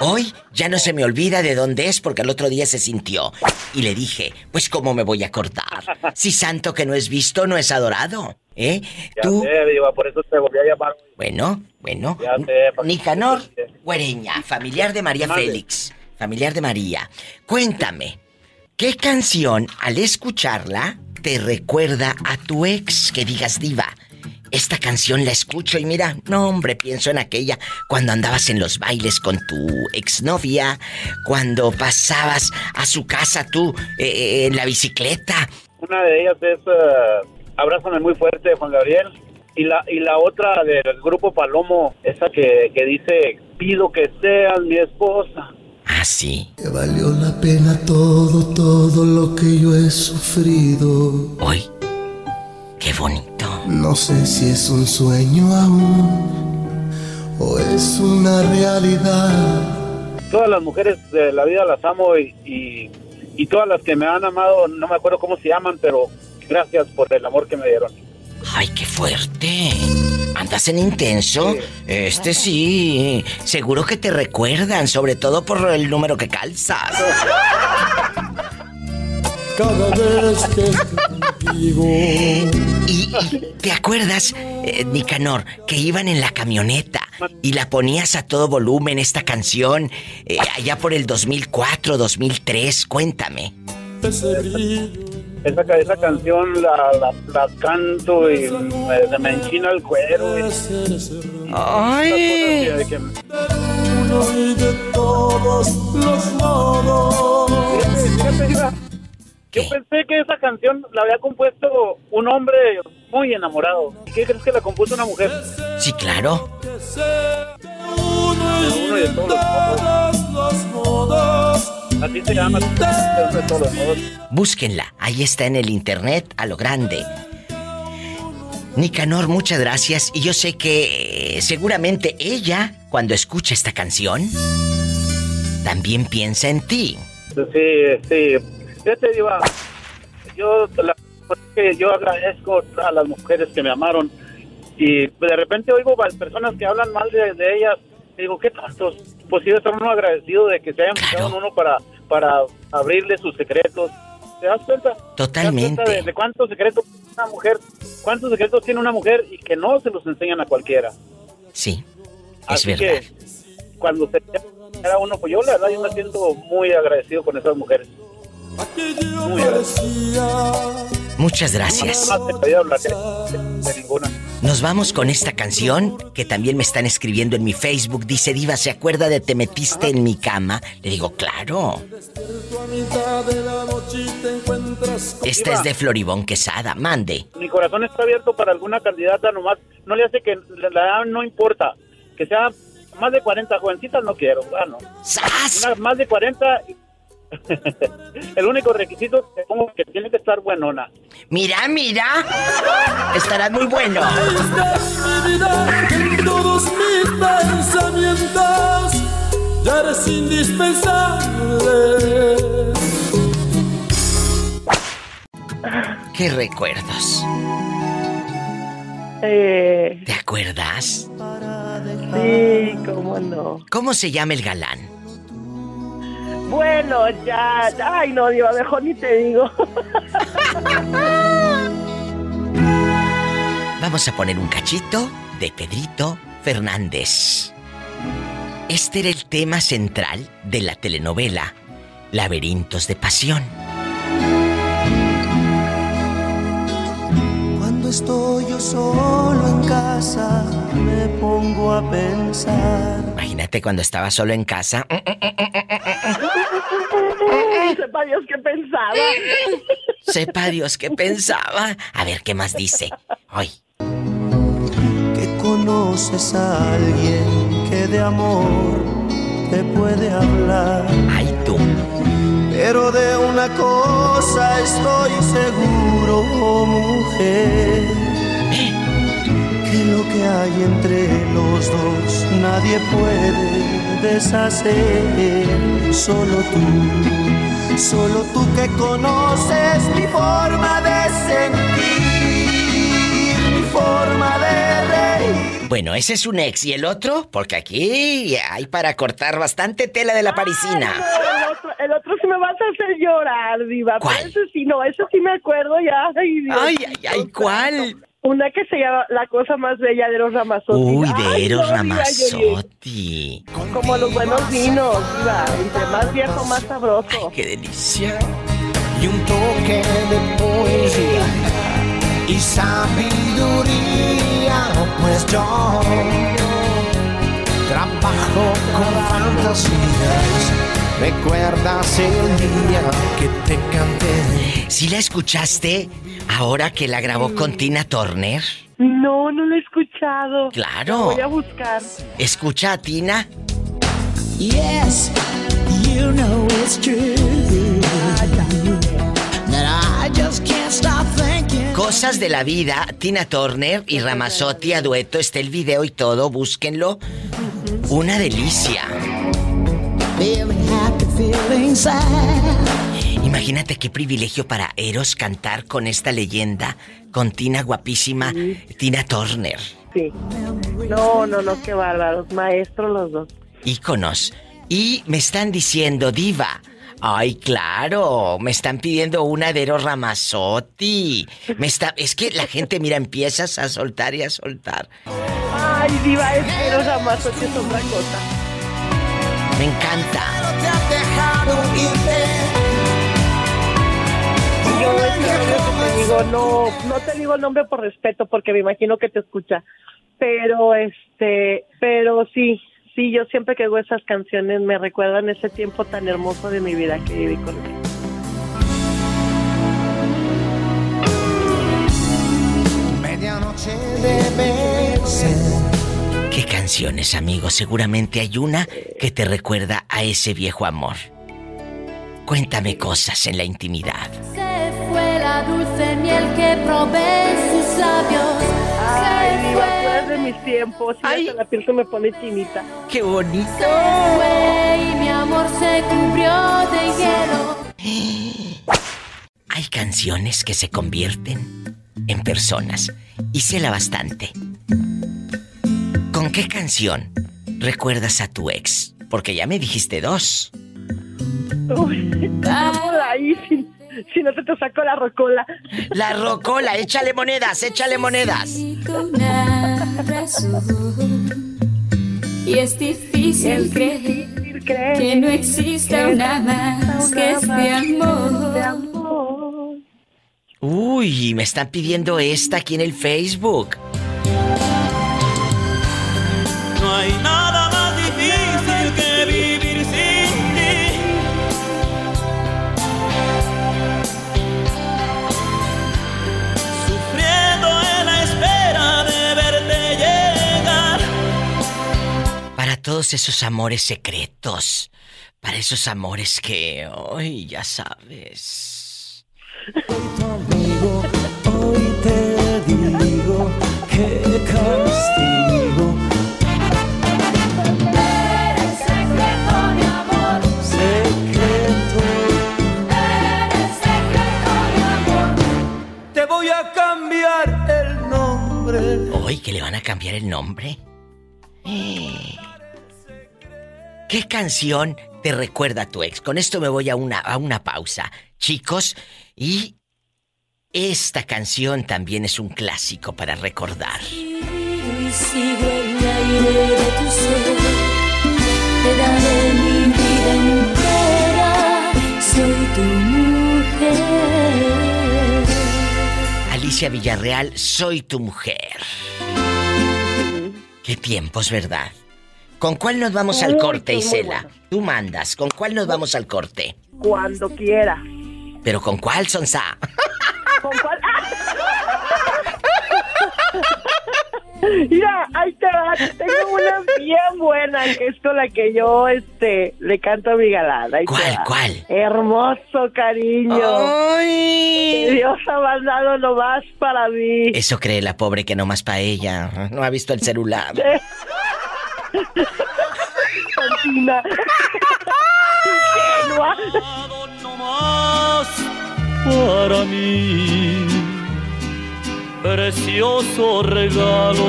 Hoy ya no se me olvida de dónde es porque el otro día se sintió. Y le dije, pues cómo me voy a acordar. Si santo que no es visto, no es adorado. ¿Eh?
Ya
Tú,
sé, Diva, por eso te volví a llamar.
bueno, bueno.
Ya sé, pa-
Nicanor Güereña, familiar de María. Félix. Familiar de María. Cuéntame, ¿qué canción al escucharla te recuerda a tu ex que digas diva? Esta canción la escucho y mira, no hombre, pienso en aquella cuando andabas en los bailes con tu exnovia, cuando pasabas a su casa tú eh, eh, en la bicicleta.
Una de ellas es eh, Abrázame muy fuerte de Juan Gabriel. Y la, y la otra del grupo Palomo, esa que, que dice, pido que seas mi esposa.
Ah, sí.
Que valió la pena todo, todo lo que yo he sufrido.
Hoy, bonito.
No sé si es un sueño aún o es una realidad.
Todas las mujeres de la vida las amo y, y, y todas las que me han amado, no me acuerdo cómo se llaman, pero gracias por el amor que me dieron.
Ay, qué fuerte. ¿Andas en intenso? Este sí. Seguro que te recuerdan, sobre todo por el número que calzas.
Cada vez que contigo.
Y, y, ¿te acuerdas, eh, Nicanor, que iban en la camioneta y la ponías a todo volumen esta canción eh, allá por el 2004, 2003? Cuéntame.
Esa, esa canción la, la, la canto y me, me enchina el cuero. Y,
Ay.
Esas cosas que- que-
Uno y de todos los modos.
Fíjate, fíjate, Diva, Yo pensé que esa canción la había compuesto un hombre muy enamorado. ¿Qué crees que la compuso una mujer?
Sí, claro.
Uno y de todos los modos. Así se llama. De todos los modos.
Búsquenla, ahí está en el internet a lo grande. Nicanor, muchas gracias. Y yo sé que eh, seguramente ella, cuando escucha esta canción, también piensa en ti.
Sí, sí. Fíjate, Diva, yo, la- yo agradezco a las mujeres que me amaron y de repente oigo personas que hablan mal de, de ellas y digo, qué tontos. Pues sí, estar uno agradecido de que se hayan fijado en uno para, para abrirle sus secretos. ¿Te das cuenta? ¿Te das
Totalmente.
cuenta de, de cuántos secretos tiene una mujer, cuántos secretos tiene una mujer y que no se los enseñan a cualquiera?
Sí, es
Así
verdad.
que cuando se era uno, pues yo la verdad yo me siento muy agradecido con esas mujeres. Muy.
Muchas gracias.
Ninguna.
Nos vamos con esta canción que también me están escribiendo en mi Facebook. Dice Diva, ¿se acuerda de Te metiste en mi cama? Le digo, claro. Esta es de Floribón Quesada. Mande.
Mi corazón está abierto para alguna candidata nomás. No le hace que la edad no importa. Que sea más de 40 jovencitas no quiero. Bueno, una más de 40. <laughs> El único requisito que pongo que tiene que estar buenona.
Mira, mira. Estará muy bueno.
mi vida, en todos mis pensamientos, ya eres indispensable.
¿Qué recuerdos?
Eh,
¿Te acuerdas?
sí, cómo no.
¿Cómo se llama el galán?
Bueno, ya, ay no, Diva, mejor ni te digo. <laughs>
Vamos a poner un cachito de Pedrito Fernández. Este era el tema central de la telenovela Laberintos de Pasión.
Cuando estoy yo solo en casa, me pongo a pensar.
Imagínate cuando estaba solo en casa. <laughs>
Sepa Dios qué pensaba. <laughs>
Sepa Dios qué pensaba. A ver, ¿qué más dice? Ay,
Que conoces a alguien que de amor te puede hablar.
Ay, tú.
Pero de una cosa estoy seguro, mujer. Que lo que hay entre los dos nadie puede deshacer. Solo tú, solo tú que conoces mi forma de sentir, mi forma de reír.
bueno, ese es un ex. ¿Y el otro? Porque aquí hay para cortar bastante tela de la parisina.
El otro, el otro sí me vas a hacer llorar, Diva.
¿Cuál?
Pero ese sí, no, eso sí me acuerdo ya. Ay, Dios
Ay, ay, ay, ¿cuál?
Una que se llama La cosa más bella de Eros Ramazzotti.
Uy,
Ay,
de Eros
no, Diva, yo-
Ramazzotti.
Como los buenos vinos, Diva. Entre más viejo, más sabroso.
¡Qué delicia!
y un toque de poesía y sabiduría, pues yo trabajo con fantasías. ¿Recuerdas el día que te canté?
¿Sí la escuchaste ahora que la grabó con Tina Turner?
No, no lo he escuchado.
Claro.
Voy a buscar.
¿Escucha a Tina?
Yes, you know it's true. That I just can't stop thinking.
Cosas de la vida, Tina Turner y Ramazzotti a dueto, está el video y todo, búsquenlo. Una delicia. Imagínate qué privilegio para Eros cantar con esta leyenda, con Tina guapísima, Tina Turner.
Sí. No, no, no, qué bárbaros. Maestros los dos.
Íconos. Y me están diciendo, diva. Ay, claro, me están pidiendo una de Eros Ramazzotti. Me está, es que la gente, mira, empiezas a soltar y a soltar.
Ay, Diva, es Eros Ramazzotti es otra cosa.
Me encanta.
Digo, no, no te digo el nombre por respeto porque me imagino que te escucha. Pero este, pero sí, sí, yo siempre que hago esas canciones me recuerdan ese tiempo tan hermoso de mi vida que viví con él.
Medianoche ser.
¿Qué canciones, amigos? Seguramente hay una que te recuerda a ese viejo amor. Cuéntame cosas en la intimidad.
Se fue la dulce miel que probé en sus labios.
Ay, Diva, de mis tiempos. Y hasta la piel se me pone chinita.
¡Qué bonito!
se fue y mi amor se cubrió de hielo. <gasps>
Hay canciones que se convierten en personas. Y cela bastante. ¿Con qué canción recuerdas a tu ex? Porque ya me dijiste dos.
Ahí si, si no te, te saco la rocola.
La rocola, échale monedas, échale monedas.
Y es difícil creer que no existe una más que este amor.
Uy, me están pidiendo esta aquí en el Facebook.
No hay nada
todos esos amores secretos. Para esos amores que. Ay, ya sabes.
Amigo, hoy te digo que castigo.
Eres secreto, mi amor.
Secreto.
Eres secreto, mi amor.
Te voy a cambiar el nombre.
Hoy que le van a cambiar el nombre. Eh. ¿Qué canción te recuerda a tu ex? Con esto me voy a una, a una pausa. Chicos, y esta canción también es un clásico para recordar.
Y sigo el aire de tu ser. Te daré mi vida entera. Soy tu mujer.
Alicia Villarreal, soy tu mujer. Qué tiempos, ¿verdad? ¿Con cuál nos vamos al corte, Isela?
bueno.
Tú mandas. ¿Con cuál nos vamos al corte?
Cuando quiera.
¿Pero con cuál, Sonsa? <laughs>
¿Con cuál? <laughs> Mira, ahí te va. Tengo una bien buena que es con la que yo este le canto a mi galán. Ahí te
¿Cuál,
va.
cuál?
Hermoso cariño.
¡Ay!
Dios ha mandado nomás para mí.
Eso cree la pobre que no más para ella. No ha visto el celular. <laughs>
Santina. Ingenua.
más para mí. Precioso regalo.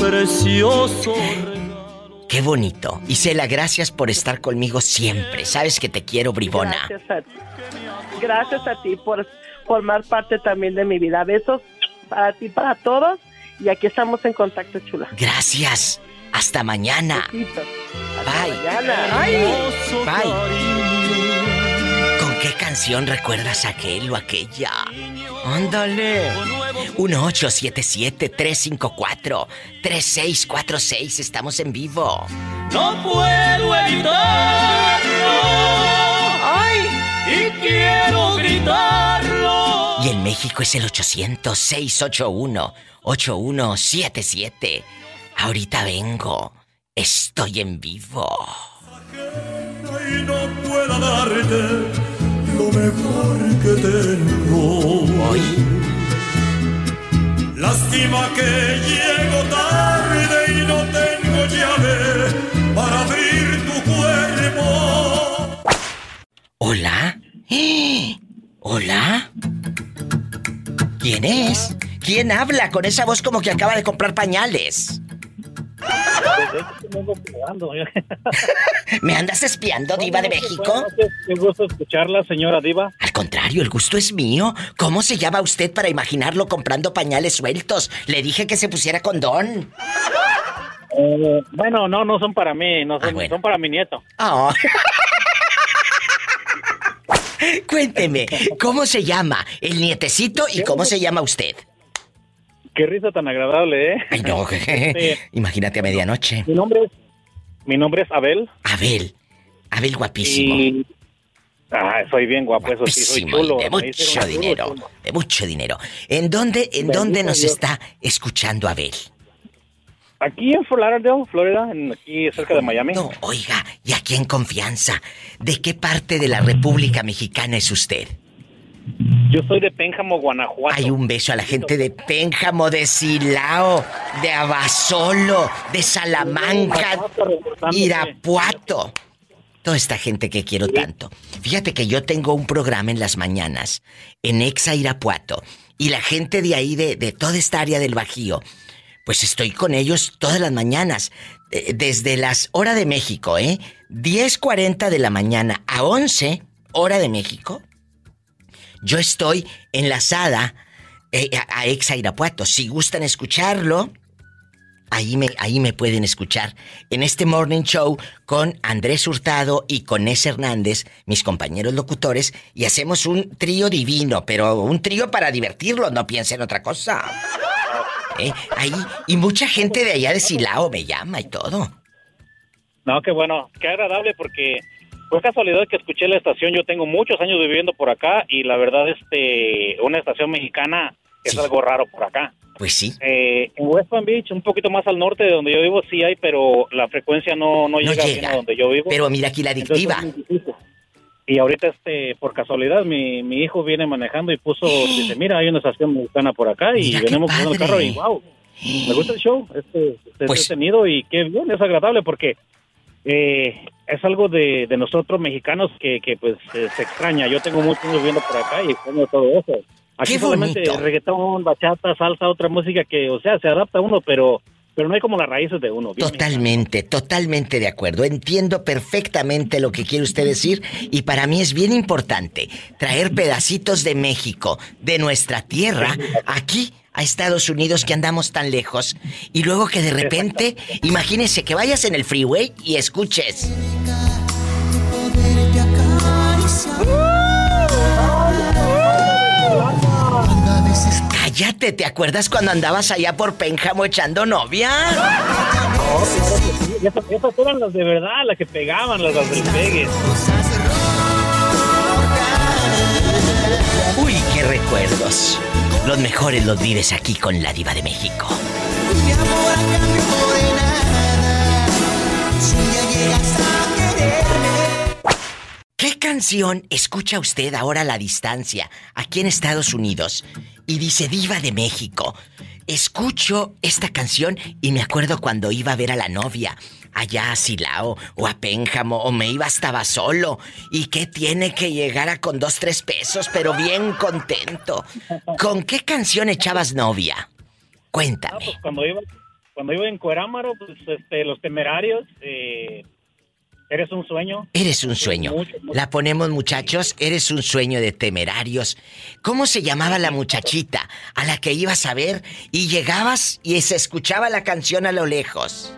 Precioso regalo.
Qué bonito. Isela, gracias por estar conmigo siempre. Sabes que te quiero, bribona.
Gracias a ti. Gracias a ti por formar parte también de mi vida. Besos para ti, para todos. Y aquí estamos en contacto, chula.
Gracias. Hasta mañana.
Besitos.
Bye.
Mañana.
Bye. ¿Con qué canción recuerdas aquel o aquella? Ándale. 1877-354-3646. Estamos en vivo.
No puedo evitarlo.
México es el 800-681-8177. Ahorita vengo. Estoy en vivo.
Y no pueda darte lo mejor que tengo.
Hoy.
Lástima que llego tarde y no tengo llave para abrir tu cuerpo.
¿Hola? ¡Eh! <gasps> ¿Hola? ¿Quién es? ¿Quién habla con esa voz como que acaba de comprar pañales? <laughs> ¿Me andas espiando, diva de México?
Qué gusto escucharla, señora diva.
Al contrario, el gusto es mío. ¿Cómo se llama usted para imaginarlo comprando pañales sueltos? Le dije que se pusiera condón.
Eh, bueno, no, no son para mí, no son, son para mi nieto.
Oh. <laughs> <laughs> Cuénteme, ¿cómo se llama el nietecito y cómo se llama usted?
Qué risa tan agradable, ¿eh?
Ay, no, <laughs> imagínate a medianoche.
Mi nombre es, mi nombre es Abel.
Abel, Abel guapísimo.
Y... Ah, soy bien guapo, eso sí, soy chulo.
de mucho dinero,
chulo.
de mucho dinero. ¿En dónde, en
Bendito
dónde nos
Dios.
está escuchando Abel?
Aquí en Fort Lauderdale, Florida, en- aquí cerca de Miami.
No, oiga, y aquí en confianza, ¿de qué parte de la República Mexicana es usted?
Yo soy de Pénjamo, Guanajuato.
Hay un beso a la gente de Pénjamo, de Silao, de Abasolo, de Salamanca, Irapuato. Toda esta gente que quiero tanto. Fíjate que yo tengo un programa en las mañanas en Exa Irapuato y la gente de ahí, de, de toda esta área del Bajío, Pues estoy con ellos todas las mañanas, eh, desde las hora de México, ¿eh? 10.40 de la mañana a 11, hora de México. Yo estoy enlazada eh, a, Exa Irapuato. Si gustan escucharlo, Ahí me, ahí me pueden escuchar en este morning show con Andrés Hurtado y con Nes Hernández, mis compañeros locutores, y hacemos un trío divino, pero un trío para divertirlos, no piensen otra cosa. ¿Eh? Ahí, y mucha gente de allá de Silao me llama y todo.
No, qué bueno, qué agradable porque fue casualidad que escuché la estación. Yo tengo muchos años viviendo por acá y la verdad, este, una estación mexicana es algo raro por acá.
Pues sí.
Eh, en West Palm Beach, un poquito más al norte de donde yo vivo, sí hay, pero la frecuencia no, no, llega, bien a donde yo vivo.
Pero mira aquí la adictiva.
Entonces, y ahorita, este, por casualidad, mi, mi hijo viene manejando y puso, dice, mira, hay una estación mexicana por acá y
Mira,
venimos con el carro y wow, me gusta el show, este, este
Pues-
entretenido y qué bien, es agradable porque eh, es algo de, de nosotros mexicanos que, que pues eh, se extraña. Yo tengo muchos años viviendo por acá y extraño todo eso. Aquí solamente reggaetón, bachata, salsa, otra música que, o sea, se adapta a uno, pero, pero no hay como las raíces de uno. bien
Totalmente, totalmente de acuerdo. Entiendo perfectamente lo que quiere usted decir y para mí es bien importante traer pedacitos de México, de nuestra tierra, aquí a Estados Unidos que andamos tan lejos y luego que de repente, imagínese que vayas en el freeway y escuches. Cállate, ¿te acuerdas cuando andabas allá por Pénjamo echando novia?
Y esas, esas eran las de verdad, las que pegaban, las, las del pegue.
Uy, qué recuerdos. Los mejores los vives aquí con la diva de México. ¿Qué canción escucha usted ahora a la distancia, aquí en Estados Unidos? Y dice Diva de México. Escucho esta canción y me acuerdo cuando iba a ver a la novia, allá a Silao o a Pénjamo, o me iba estaba solo. ¿Y qué tiene que llegar a con dos, tres pesos, pero bien contento? ¿Con qué canción echabas novia? Cuéntame.
Pues cuando iba, cuando iba en Cuerámaro, pues este, los temerarios, eh, eres un sueño.
Eres un sueño. La ponemos, muchachos, eres un sueño de temerarios. ¿Cómo se llamaba la muchachita a la que ibas a ver y llegabas y se escuchaba la canción a lo lejos?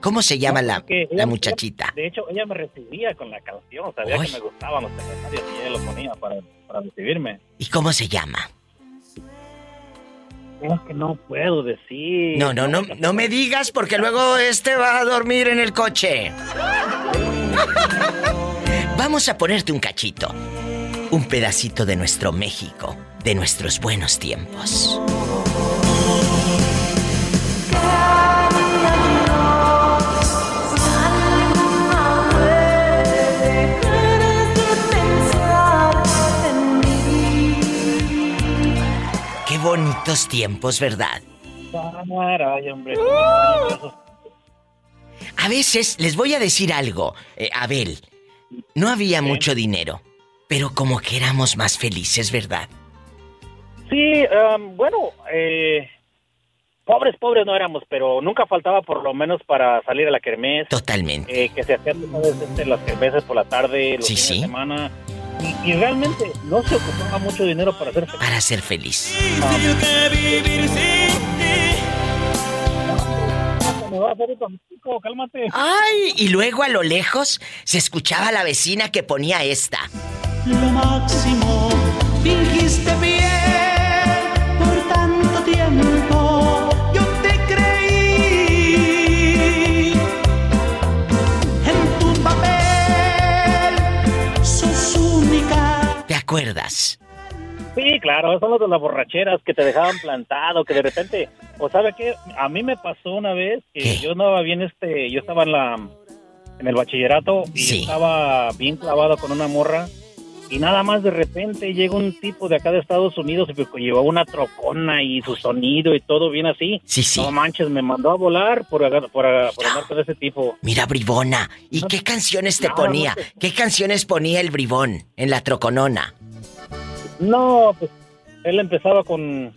¿Cómo se llama la,
Que
la
ella-
muchachita?
De hecho, ella me recibía con la canción, sabía
Ay.
que me gustaban los temerarios y ella lo ponía para, para recibirme.
¿Y cómo se llama?
Es que no puedo decir.
No, no, no, no me digas porque luego este va a dormir en el coche. <laughs> Vamos a ponerte un cachito. Un pedacito de nuestro México, de nuestros buenos tiempos. Bonitos tiempos, ¿verdad?
Hombre.
A veces les voy a decir algo, eh, Abel. No había mucho dinero, pero como que éramos más felices, ¿verdad?
Sí, um, bueno, eh, pobres, pobres no éramos, pero nunca faltaba por lo menos para salir a la kermés.
Totalmente.
Eh, que se hacían este, las kermeses por la tarde, los
Sí,
fines
sí.
de semana. Y, y realmente no se ocupaba mucho dinero para hacer
Para ser feliz.
Me va a hacer esto, chico, cálmate.
Ay, y luego a lo lejos se escuchaba la vecina que ponía esta.
Lo máximo, fingiste bien por tanto tiempo.
Sí, claro, son los de las borracheras que te dejaban plantado, que de repente, o sabe qué, a mí me pasó una vez que yo andaba bien, este, yo estaba en la, en el bachillerato y estaba bien clavado con una morra y nada más de repente llega un tipo de acá de Estados Unidos y pues, llevaba una trocona y su sonido y todo bien así.
Sí, sí.
No manches, me mandó a volar por, por, por andar con ese tipo.
Mira, bribona. ¿Y qué canciones te
no,
ponía?
no
¿Qué canciones ponía el bribón en la troconona?
No, pues él empezaba con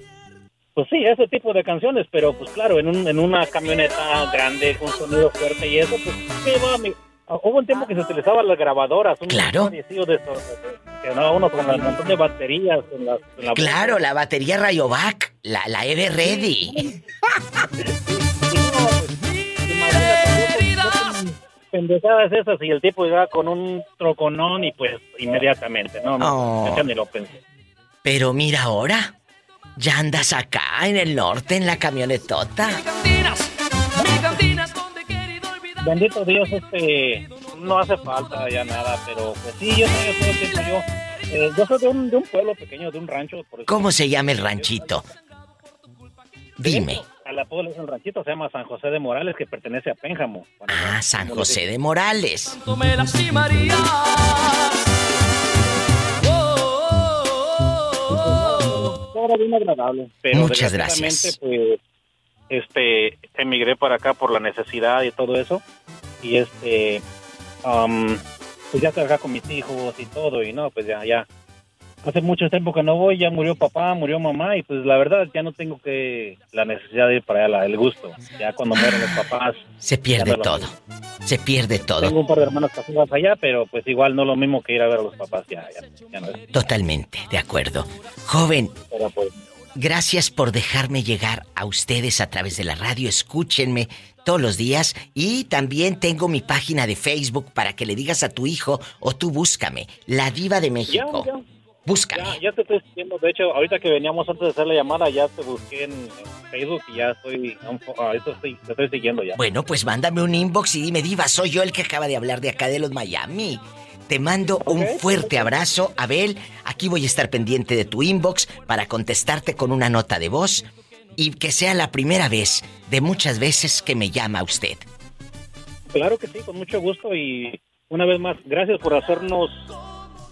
pues sí, ese tipo de canciones, pero pues claro, en, un, en una camioneta grande con sonido fuerte y eso, pues sí, mami. Hubo un tiempo que se utilizaban las grabadoras. Un
claro.
De esos, que andaba uno con un montón de baterías. En la, en la
claro, la batería Rayovac, la, la Ever Ready. <laughs>
pendejadas esas y el tipo iba con un troconón y pues inmediatamente, no, no,
Oh.
ni lo pensé.
Pero mira ahora, ya andas acá en el norte en la camionetota.
Bendito Dios, este, no hace falta ya nada, pero pues sí, yo soy, yo soy, yo, eh, yo soy de un, de un pueblo pequeño, de un rancho. Por eso-
¿Cómo se llama el ranchito? Dime.
A la pueblo es un ranchito, se llama San José de Morales, que pertenece a Pénjamo.
Ah, San José de Morales.
me lastimaría.
Era bien agradable. Pero
Muchas
desgraciadamente, Pues, este, emigré para acá por la necesidad y todo eso. Y este, am, pues ya estoy acá con mis hijos y todo. Y no, pues ya, ya. Hace mucho tiempo que no voy, ya murió papá, murió mamá. Y pues la verdad, ya no tengo que la necesidad de ir para allá, el gusto. Ya cuando mueren los papás.
Se pierde todo. Se pierde
Tengo
todo.
un par de hermanas casadas allá, pero pues igual no lo mismo que ir a ver a los papás. Ya, ya, ya no es.
Totalmente, de acuerdo. Joven,
Pero pues,
gracias por dejarme llegar a ustedes a través de la radio. Escúchenme todos los días. Y también tengo mi página de Facebook para que le digas a tu hijo o tú búscame. La Diva de México.
Ya, ya.
Búscame.
Ya, ya te estoy siguiendo. De hecho, ahorita que veníamos antes de hacer la llamada, ya te busqué en, en Facebook y ya estoy. ah, eso estoy, te estoy siguiendo ya.
Bueno, pues mándame un inbox y dime, Diva, soy yo el que acaba de hablar de acá de los Miami. Te mando un fuerte abrazo, Abel. Aquí voy a estar pendiente de tu inbox para contestarte con una nota de voz y que sea la primera vez de muchas veces que me llama usted.
Claro que sí, con mucho gusto. Y una vez más, gracias por hacernos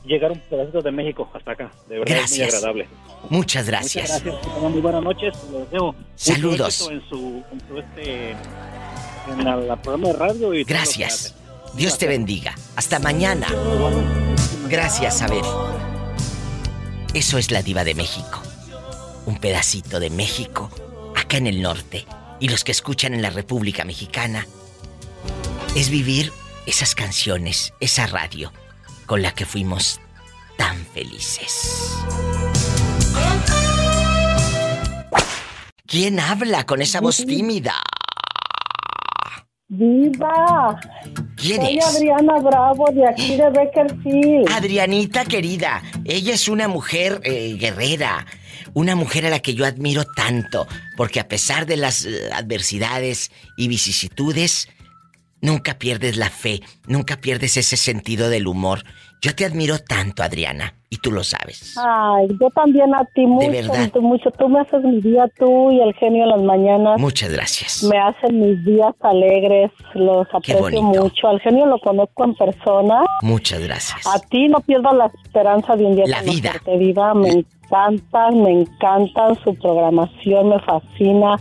llegar un pedacito de México hasta acá. De verdad es muy
Gracias.
agradable.
Muchas gracias.
Muchas gracias. Que tengan muy buenas noches. Les mucho
Saludos.
En su, en su este. En la, la programa de radio y
Gracias. Dios te bendiga. Hasta mañana. Gracias, Abel. Eso es la diva de México. Un pedacito de México, acá en el norte. Y los que escuchan en la República Mexicana, es vivir esas canciones, esa radio, con la que fuimos tan felices. ¿Quién habla con esa voz tímida?
Viva.
¿Quién
Soy
es?
Adriana Bravo de aquí de Beckerfield.
Adrianita querida, ella es una mujer eh, guerrera, una mujer a la que yo admiro tanto, porque a pesar de las eh, adversidades y vicisitudes, nunca pierdes la fe, nunca pierdes ese sentido del humor. Yo te admiro tanto, Adriana, y tú lo sabes.
Ay, yo también a ti mucho,
verdad.
tú mucho. Tú me haces mi día, tú y el genio en las mañanas.
Muchas gracias.
Me hacen mis días alegres, los aprecio mucho. Al genio lo conozco en persona.
Muchas gracias.
A ti no pierdo la esperanza de un día
La vida.
conocerte, viva. Me encantan, me encantan su programación, me fascina.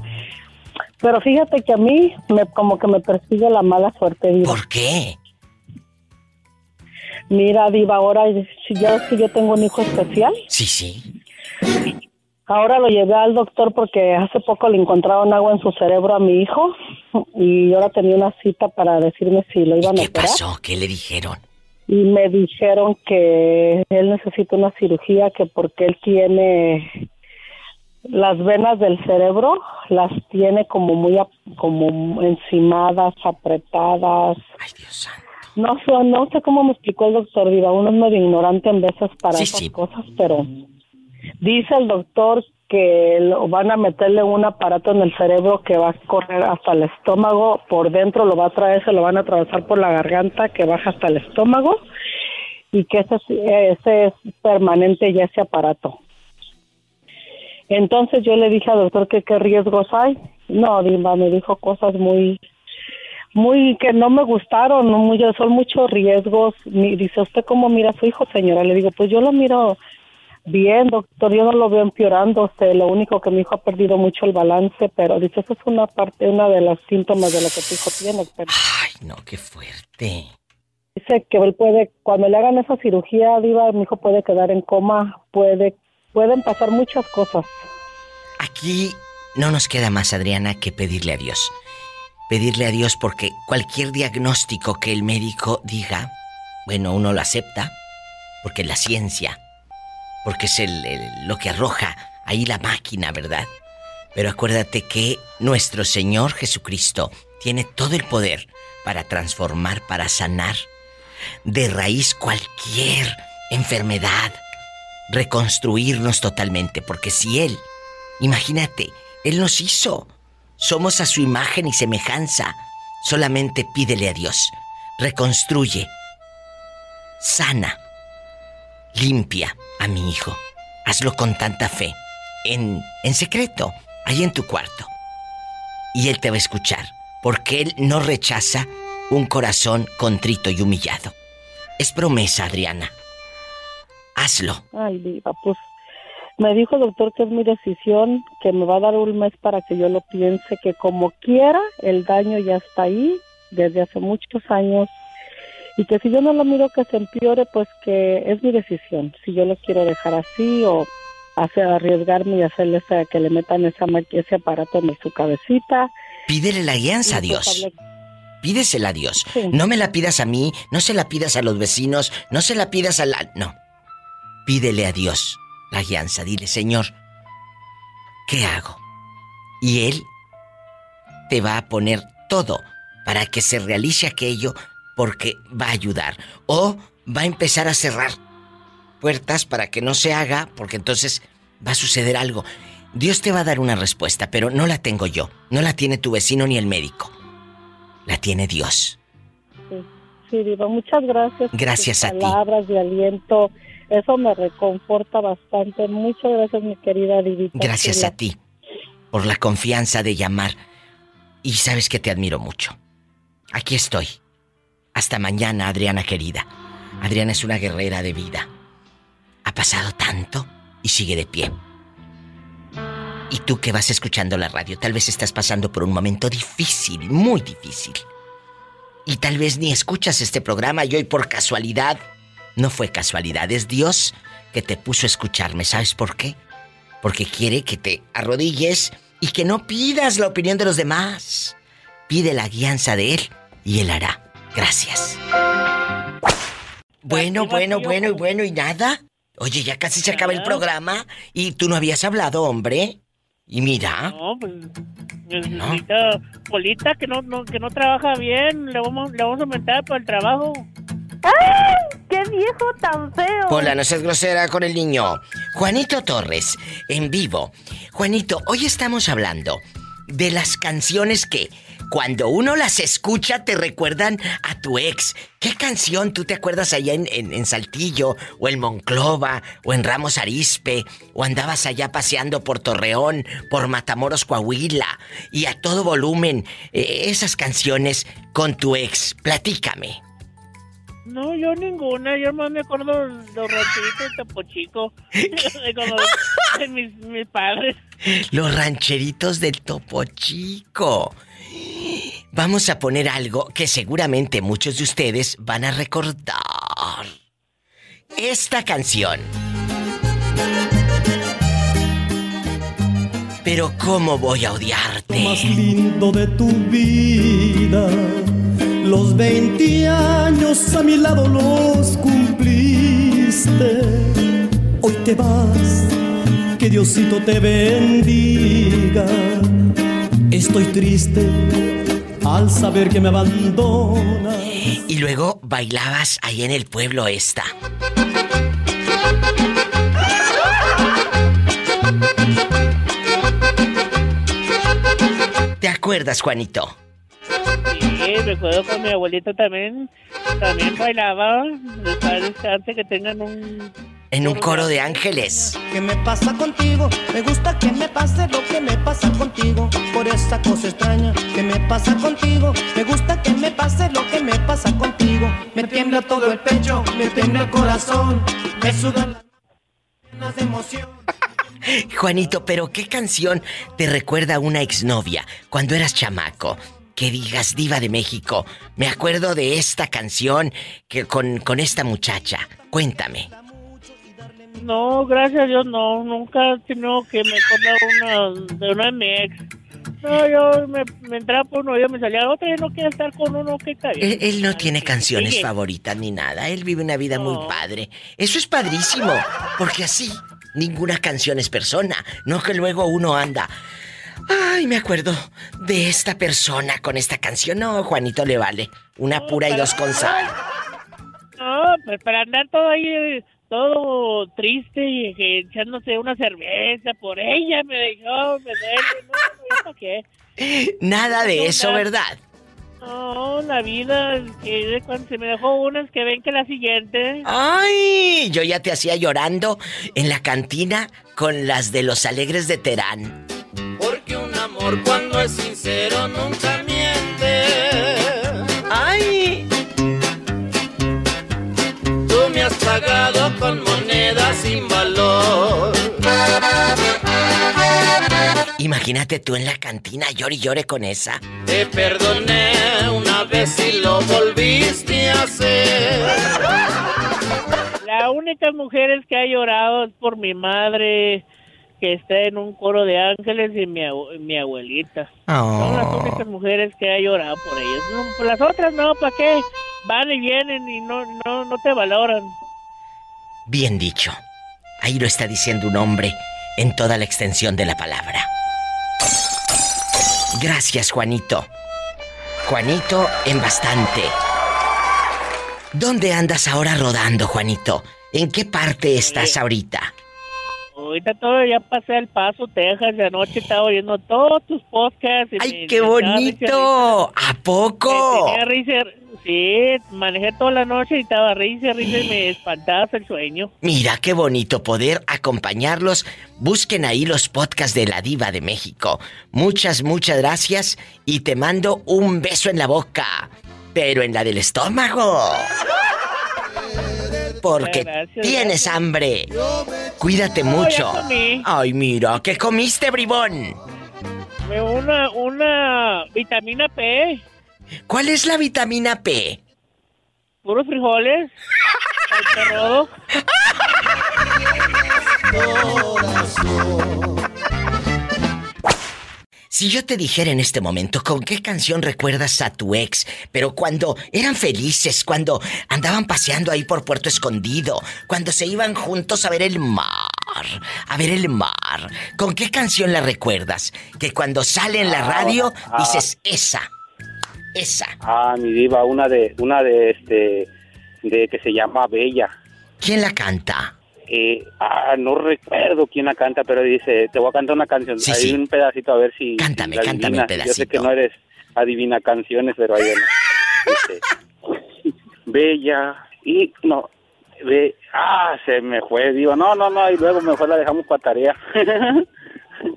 Pero fíjate que a mí me, como que me persigue la mala suerte, Diva.
¿Por qué?
Mira, Diva, ahora si ya ves que yo tengo un hijo especial.
Sí, sí.
Ahora lo llevé al doctor porque hace poco le encontraron agua en su cerebro a mi hijo y ahora tenía una cita para decirme si lo iban a
¿Qué
operar.
pasó? ¿Qué le dijeron?
Y me dijeron que él necesita una cirugía que porque él tiene las venas del cerebro las tiene como muy como encimadas, apretadas.
Ay, Dios santo.
No sé, no sé cómo me explicó el doctor Diva, uno es medio ignorante en veces para
Sí,
esas
sí.
cosas, pero dice el doctor que lo van a meterle un aparato en el cerebro que va a correr hasta el estómago, por dentro lo va a traer, se lo van a atravesar por la garganta que baja hasta el estómago y que ese, ese es permanente ya ese aparato. Entonces yo le dije al doctor que qué riesgos hay. No, Dimba me dijo cosas muy muy que no me gustaron, muy, son muchos riesgos. Mi- dice, ¿usted cómo mira a su hijo, señora? Le digo, pues yo lo miro bien, doctor, yo no lo veo empeorando. Usted, lo único que mi hijo ha perdido mucho el balance, pero dice, eso es una parte, una de los síntomas de lo que tu hijo tiene. Pero
Ay, no, qué fuerte.
dice que él puede, cuando le hagan esa cirugía, Diva, mi hijo puede quedar en coma, puede, pueden pasar muchas cosas.
Aquí no nos queda más, Adriana, que pedirle a Dios. Pedirle a Dios porque cualquier diagnóstico que el médico diga, bueno, uno lo acepta, porque la ciencia, porque es lo que arroja ahí la máquina, ¿verdad? Pero acuérdate que nuestro Señor Jesucristo tiene todo el poder para transformar, para sanar de raíz cualquier enfermedad, reconstruirnos totalmente, porque si Él, imagínate, Él nos hizo, somos a su imagen y semejanza, solamente pídele a Dios, reconstruye, sana, limpia a mi hijo, hazlo con tanta fe, en, en secreto, ahí en tu cuarto, y Él te va a escuchar, porque Él no rechaza un corazón contrito y humillado. Es promesa, Adriana. Hazlo.
Ay, diva, pues me dijo el doctor que es mi decisión, que me va a dar un mes para que yo lo piense, que como quiera, el daño ya está ahí desde hace muchos años y que si yo no lo miro que se empeore, pues que es mi decisión, si yo lo quiero dejar así o hacer arriesgarme y hacerle que le metan esa, ese aparato en su cabecita.
Pídele la guianza a pues Dios. Pídesela a Dios. No me la pidas a mí, no se la pidas a los vecinos, no se la pidas a la... No. Pídele a Dios la guianza. Dile, Señor, ¿qué hago? Y Él te va a poner todo para que se realice aquello porque va a ayudar. O va a empezar a cerrar puertas para que no se haga porque entonces va a suceder algo. Dios te va a dar una respuesta, pero no la tengo yo. No la tiene tu vecino ni el médico la tiene Dios.
Sí, sí Diva, muchas gracias.
Gracias a
ti. Palabras de aliento, eso me reconforta bastante. Muchas gracias, mi querida Divita.
Gracias a ti por la confianza de llamar. Y sabes que te admiro mucho. Aquí estoy. Hasta mañana, Adriana querida. Adriana es una guerrera de vida. Ha pasado tanto y sigue de pie. Y tú que vas escuchando la radio, tal vez estás pasando por un momento difícil, muy difícil. Y tal vez ni escuchas este programa y hoy por casualidad, no fue casualidad, es Dios que te puso a escucharme. ¿Sabes por qué? Porque quiere que te arrodilles y que no pidas la opinión de los demás. Pide la guianza de Él y Él hará. Gracias. Bueno, bueno, bueno y bueno y nada. Oye, ya casi se acaba el programa y tú no habías hablado, hombre. Y mira.
No, pues necesita Polita que no, que no trabaja bien. Le vamos, le vamos a aumentar por el trabajo.
¡Ay! ¡Qué viejo tan feo!
Hola, no seas grosera con el niño. Juanito Torres, en vivo. Juanito, hoy estamos hablando de las canciones que cuando uno las escucha te recuerdan a tu ex. ¿Qué canción tú te acuerdas allá en, en, Saltillo, o en Monclova, o en Ramos Arispe, o andabas allá paseando por Torreón, por Matamoros, Coahuila, y a todo volumen eh, esas canciones con tu ex? Platícame.
No, yo ninguna. Yo más me acuerdo los rancheritos de Topo Chico. <laughs> de, mis, mis, padres.
Los rancheritos del Topo Chico. Vamos a poner algo que seguramente muchos de ustedes van a recordar. Esta canción. Pero ¿cómo voy a odiarte?
Lo más lindo de tu vida. Los 20 años a mi lado los cumpliste. Hoy te vas, que Diosito te bendiga. Estoy triste al saber que me abandonas.
Y luego bailabas ahí en el pueblo esta. ¿Te acuerdas, Juanito?
Recuerdo con mi abuelita también, también bailaba. Antes que tengan un
en un coro de ángeles.
¿Qué me pasa contigo? Me gusta que me pase lo que me pasa contigo. Por esa cosa extraña que me pasa contigo. Me gusta que me pase lo que me pasa contigo. Me tiembla todo el pecho, me tiembla el corazón. Me sudan las de emoción. <laughs>
Juanito, pero ¿qué canción te recuerda a una exnovia cuando eras chamaco? Que digas diva de México. Me acuerdo de esta canción que con, con esta muchacha. Cuéntame
No, gracias a Dios, no. Nunca tenido que me acordar una, de una de mi ex. No, yo me, me entraba por uno, yo me salía otra y no quiero estar con uno que está bien.
Él, él no tiene canciones favoritas ni nada. Él vive una vida muy padre. Eso es padrísimo. Porque así, ninguna canción es persona. No que luego uno anda. Ay, me acuerdo de esta persona con esta canción. No, Juanito le vale. Una pura y dos con sal.
No, pues para andar todo ahí, todo triste y echándose una cerveza por ella, me dejó, me duele, no, no, ¿ya para qué?
Nada de eso, ¿verdad?
No, la vida, que cuando se me dejó una es que ven que la siguiente.
Ay, yo ya te hacía llorando en la cantina con las de los alegres de Terán.
Amor cuando es sincero nunca miente.
¡Ay!
Tú me has pagado con monedas sin valor.
Imagínate tú en la cantina llore y llore con esa.
Te perdoné una vez y lo volviste a hacer.
La única mujer que ha llorado es por mi madre, que está en un coro de ángeles, y mi, mi abuelita. Son las
Oh.
únicas mujeres que ha llorado por ellas. No, las otras no, ¿para qué? Van y vienen y no, no, no te valoran.
Bien dicho. Ahí lo está diciendo un hombre en toda la extensión de la palabra. Gracias, Juanito. Juanito en bastante. ¿Dónde andas ahora rodando, Juanito? ¿En qué parte estás ahorita?
Ahorita todo ya pasé el paso, Texas, de anoche estaba oyendo todos tus podcasts. y
¡Ay,
me-
qué
me
bonito! ¿A poco?
Tenía risa, sí, manejé toda la noche y estaba risa, risa y me espantabas el sueño.
Mira qué bonito poder acompañarlos. Busquen ahí los podcasts de la diva de México. Muchas, muchas gracias y te mando un beso en la boca, pero en la del estómago. Porque
Gracias,
tienes hambre. Cuídate mucho. Ay, mira, ¿qué comiste, bribón?
Me- Una, una vitamina P,
¿Cuál es la vitamina P?
puros frijoles, al. <laughs>
Si yo te dijera en este momento con qué canción recuerdas a tu ex, pero cuando eran felices, cuando andaban paseando ahí por Puerto Escondido, cuando se iban juntos a ver el mar, a ver el mar, ¿con qué canción la recuerdas? Que cuando sale en la
Ah,
radio
ah.
dices esa, esa.
Ah, mi diva, una de, una de este, de que se llama Bella.
¿Quién la canta?
Eh, ah, no recuerdo quién la canta, pero dice, te voy a cantar una canción.
Sí,
Hay
sí.
un pedacito a ver si.
Cántame,
si
cántame un
adivinas. Yo sé que
pedacito.
no eres adivina canciones, pero ahí. Dice, <laughs> Bella y no. Ve, ah, se me fue, digo, no, no, no, y luego mejor la dejamos para tarea. <laughs>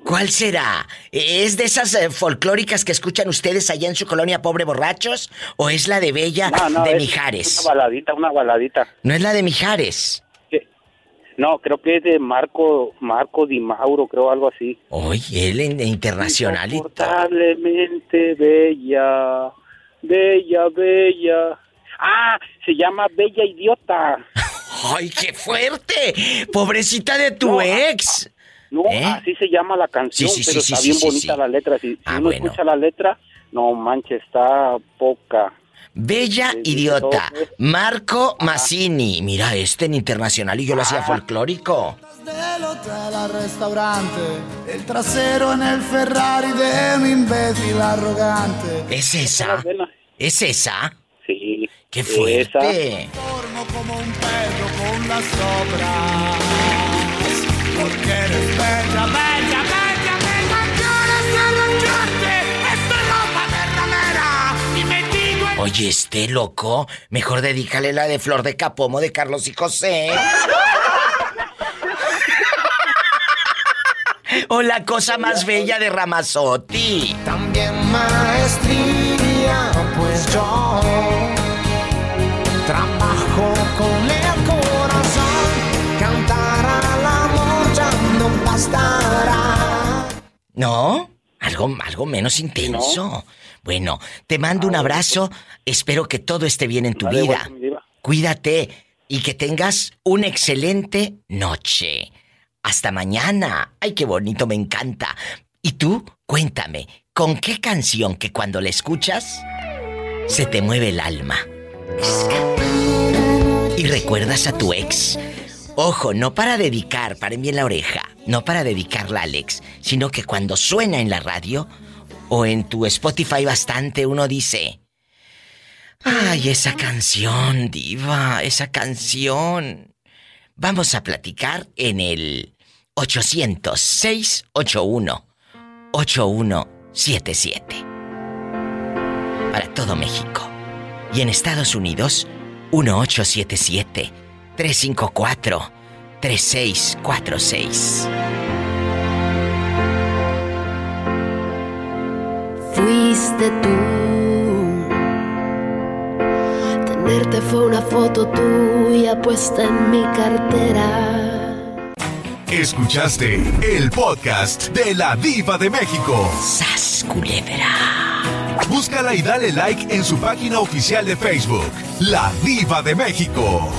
¿Cuál será? ¿Es de esas eh, folclóricas que escuchan ustedes allá en su colonia Pobre Borrachos? ¿O es la de Bella
No, no,
de
es
Mijares?
Una baladita, una baladita.
¿No es la de Mijares?
No, creo que es de Marco, Marco Di Mauro, creo algo así.
Oye, él en internacional
Insoportablemente bella, bella, bella. Ah, se llama Bella Idiota. <laughs>
¡Ay, qué fuerte! ¡Pobrecita de tu ex!
No,
¿Eh?
así se llama la canción,
Sí, sí,
pero
sí,
está bien bonita la letra. Si, si
Ah,
uno
bueno.
escucha la letra, no manches, está poca.
Bella idiota. Marco Massini. Mira este en internacional y yo lo hacía folclórico.
Del hotel al restaurante, el trasero en el Ferrari de mi imbécil arrogante.
¿Es esa? ¿Es esa?
Sí.
¡Qué fuerte!
Como un perro con las obras. Porque eres bella, bella, bella, bella.
Oye, este loco, mejor dedícale la de Flor de Capomo de Carlos y José. o la cosa más bella de Ramazotti.
También maestría, pues yo trabajo con el corazón. Cantar al amor ya no bastará.
¿No? Algo, algo menos intenso. Bueno, te mando un abrazo. Espero que todo esté bien en tu vida. Cuídate. y que tengas una excelente noche. Hasta mañana. Ay, qué bonito, me encanta. Y tú, cuéntame, ¿con qué canción que cuando la escuchas se te mueve el alma? Y recuerdas a tu ex. Ojo, no para dedicar, paren bien la oreja, no para dedicarla a Alex, sino que cuando suena en la radio o en tu Spotify bastante, uno dice, ay, esa canción, diva, esa canción. Vamos a platicar en el 806 81 8177 para todo México. Y en Estados Unidos, 1877-354-3646.
Fuiste tú. Tenerte fue una foto tuya puesta en mi cartera.
Escuchaste el podcast de la Diva de México.
¡Sas,
Búscala y dale like en su página oficial de Facebook, La Diva de México.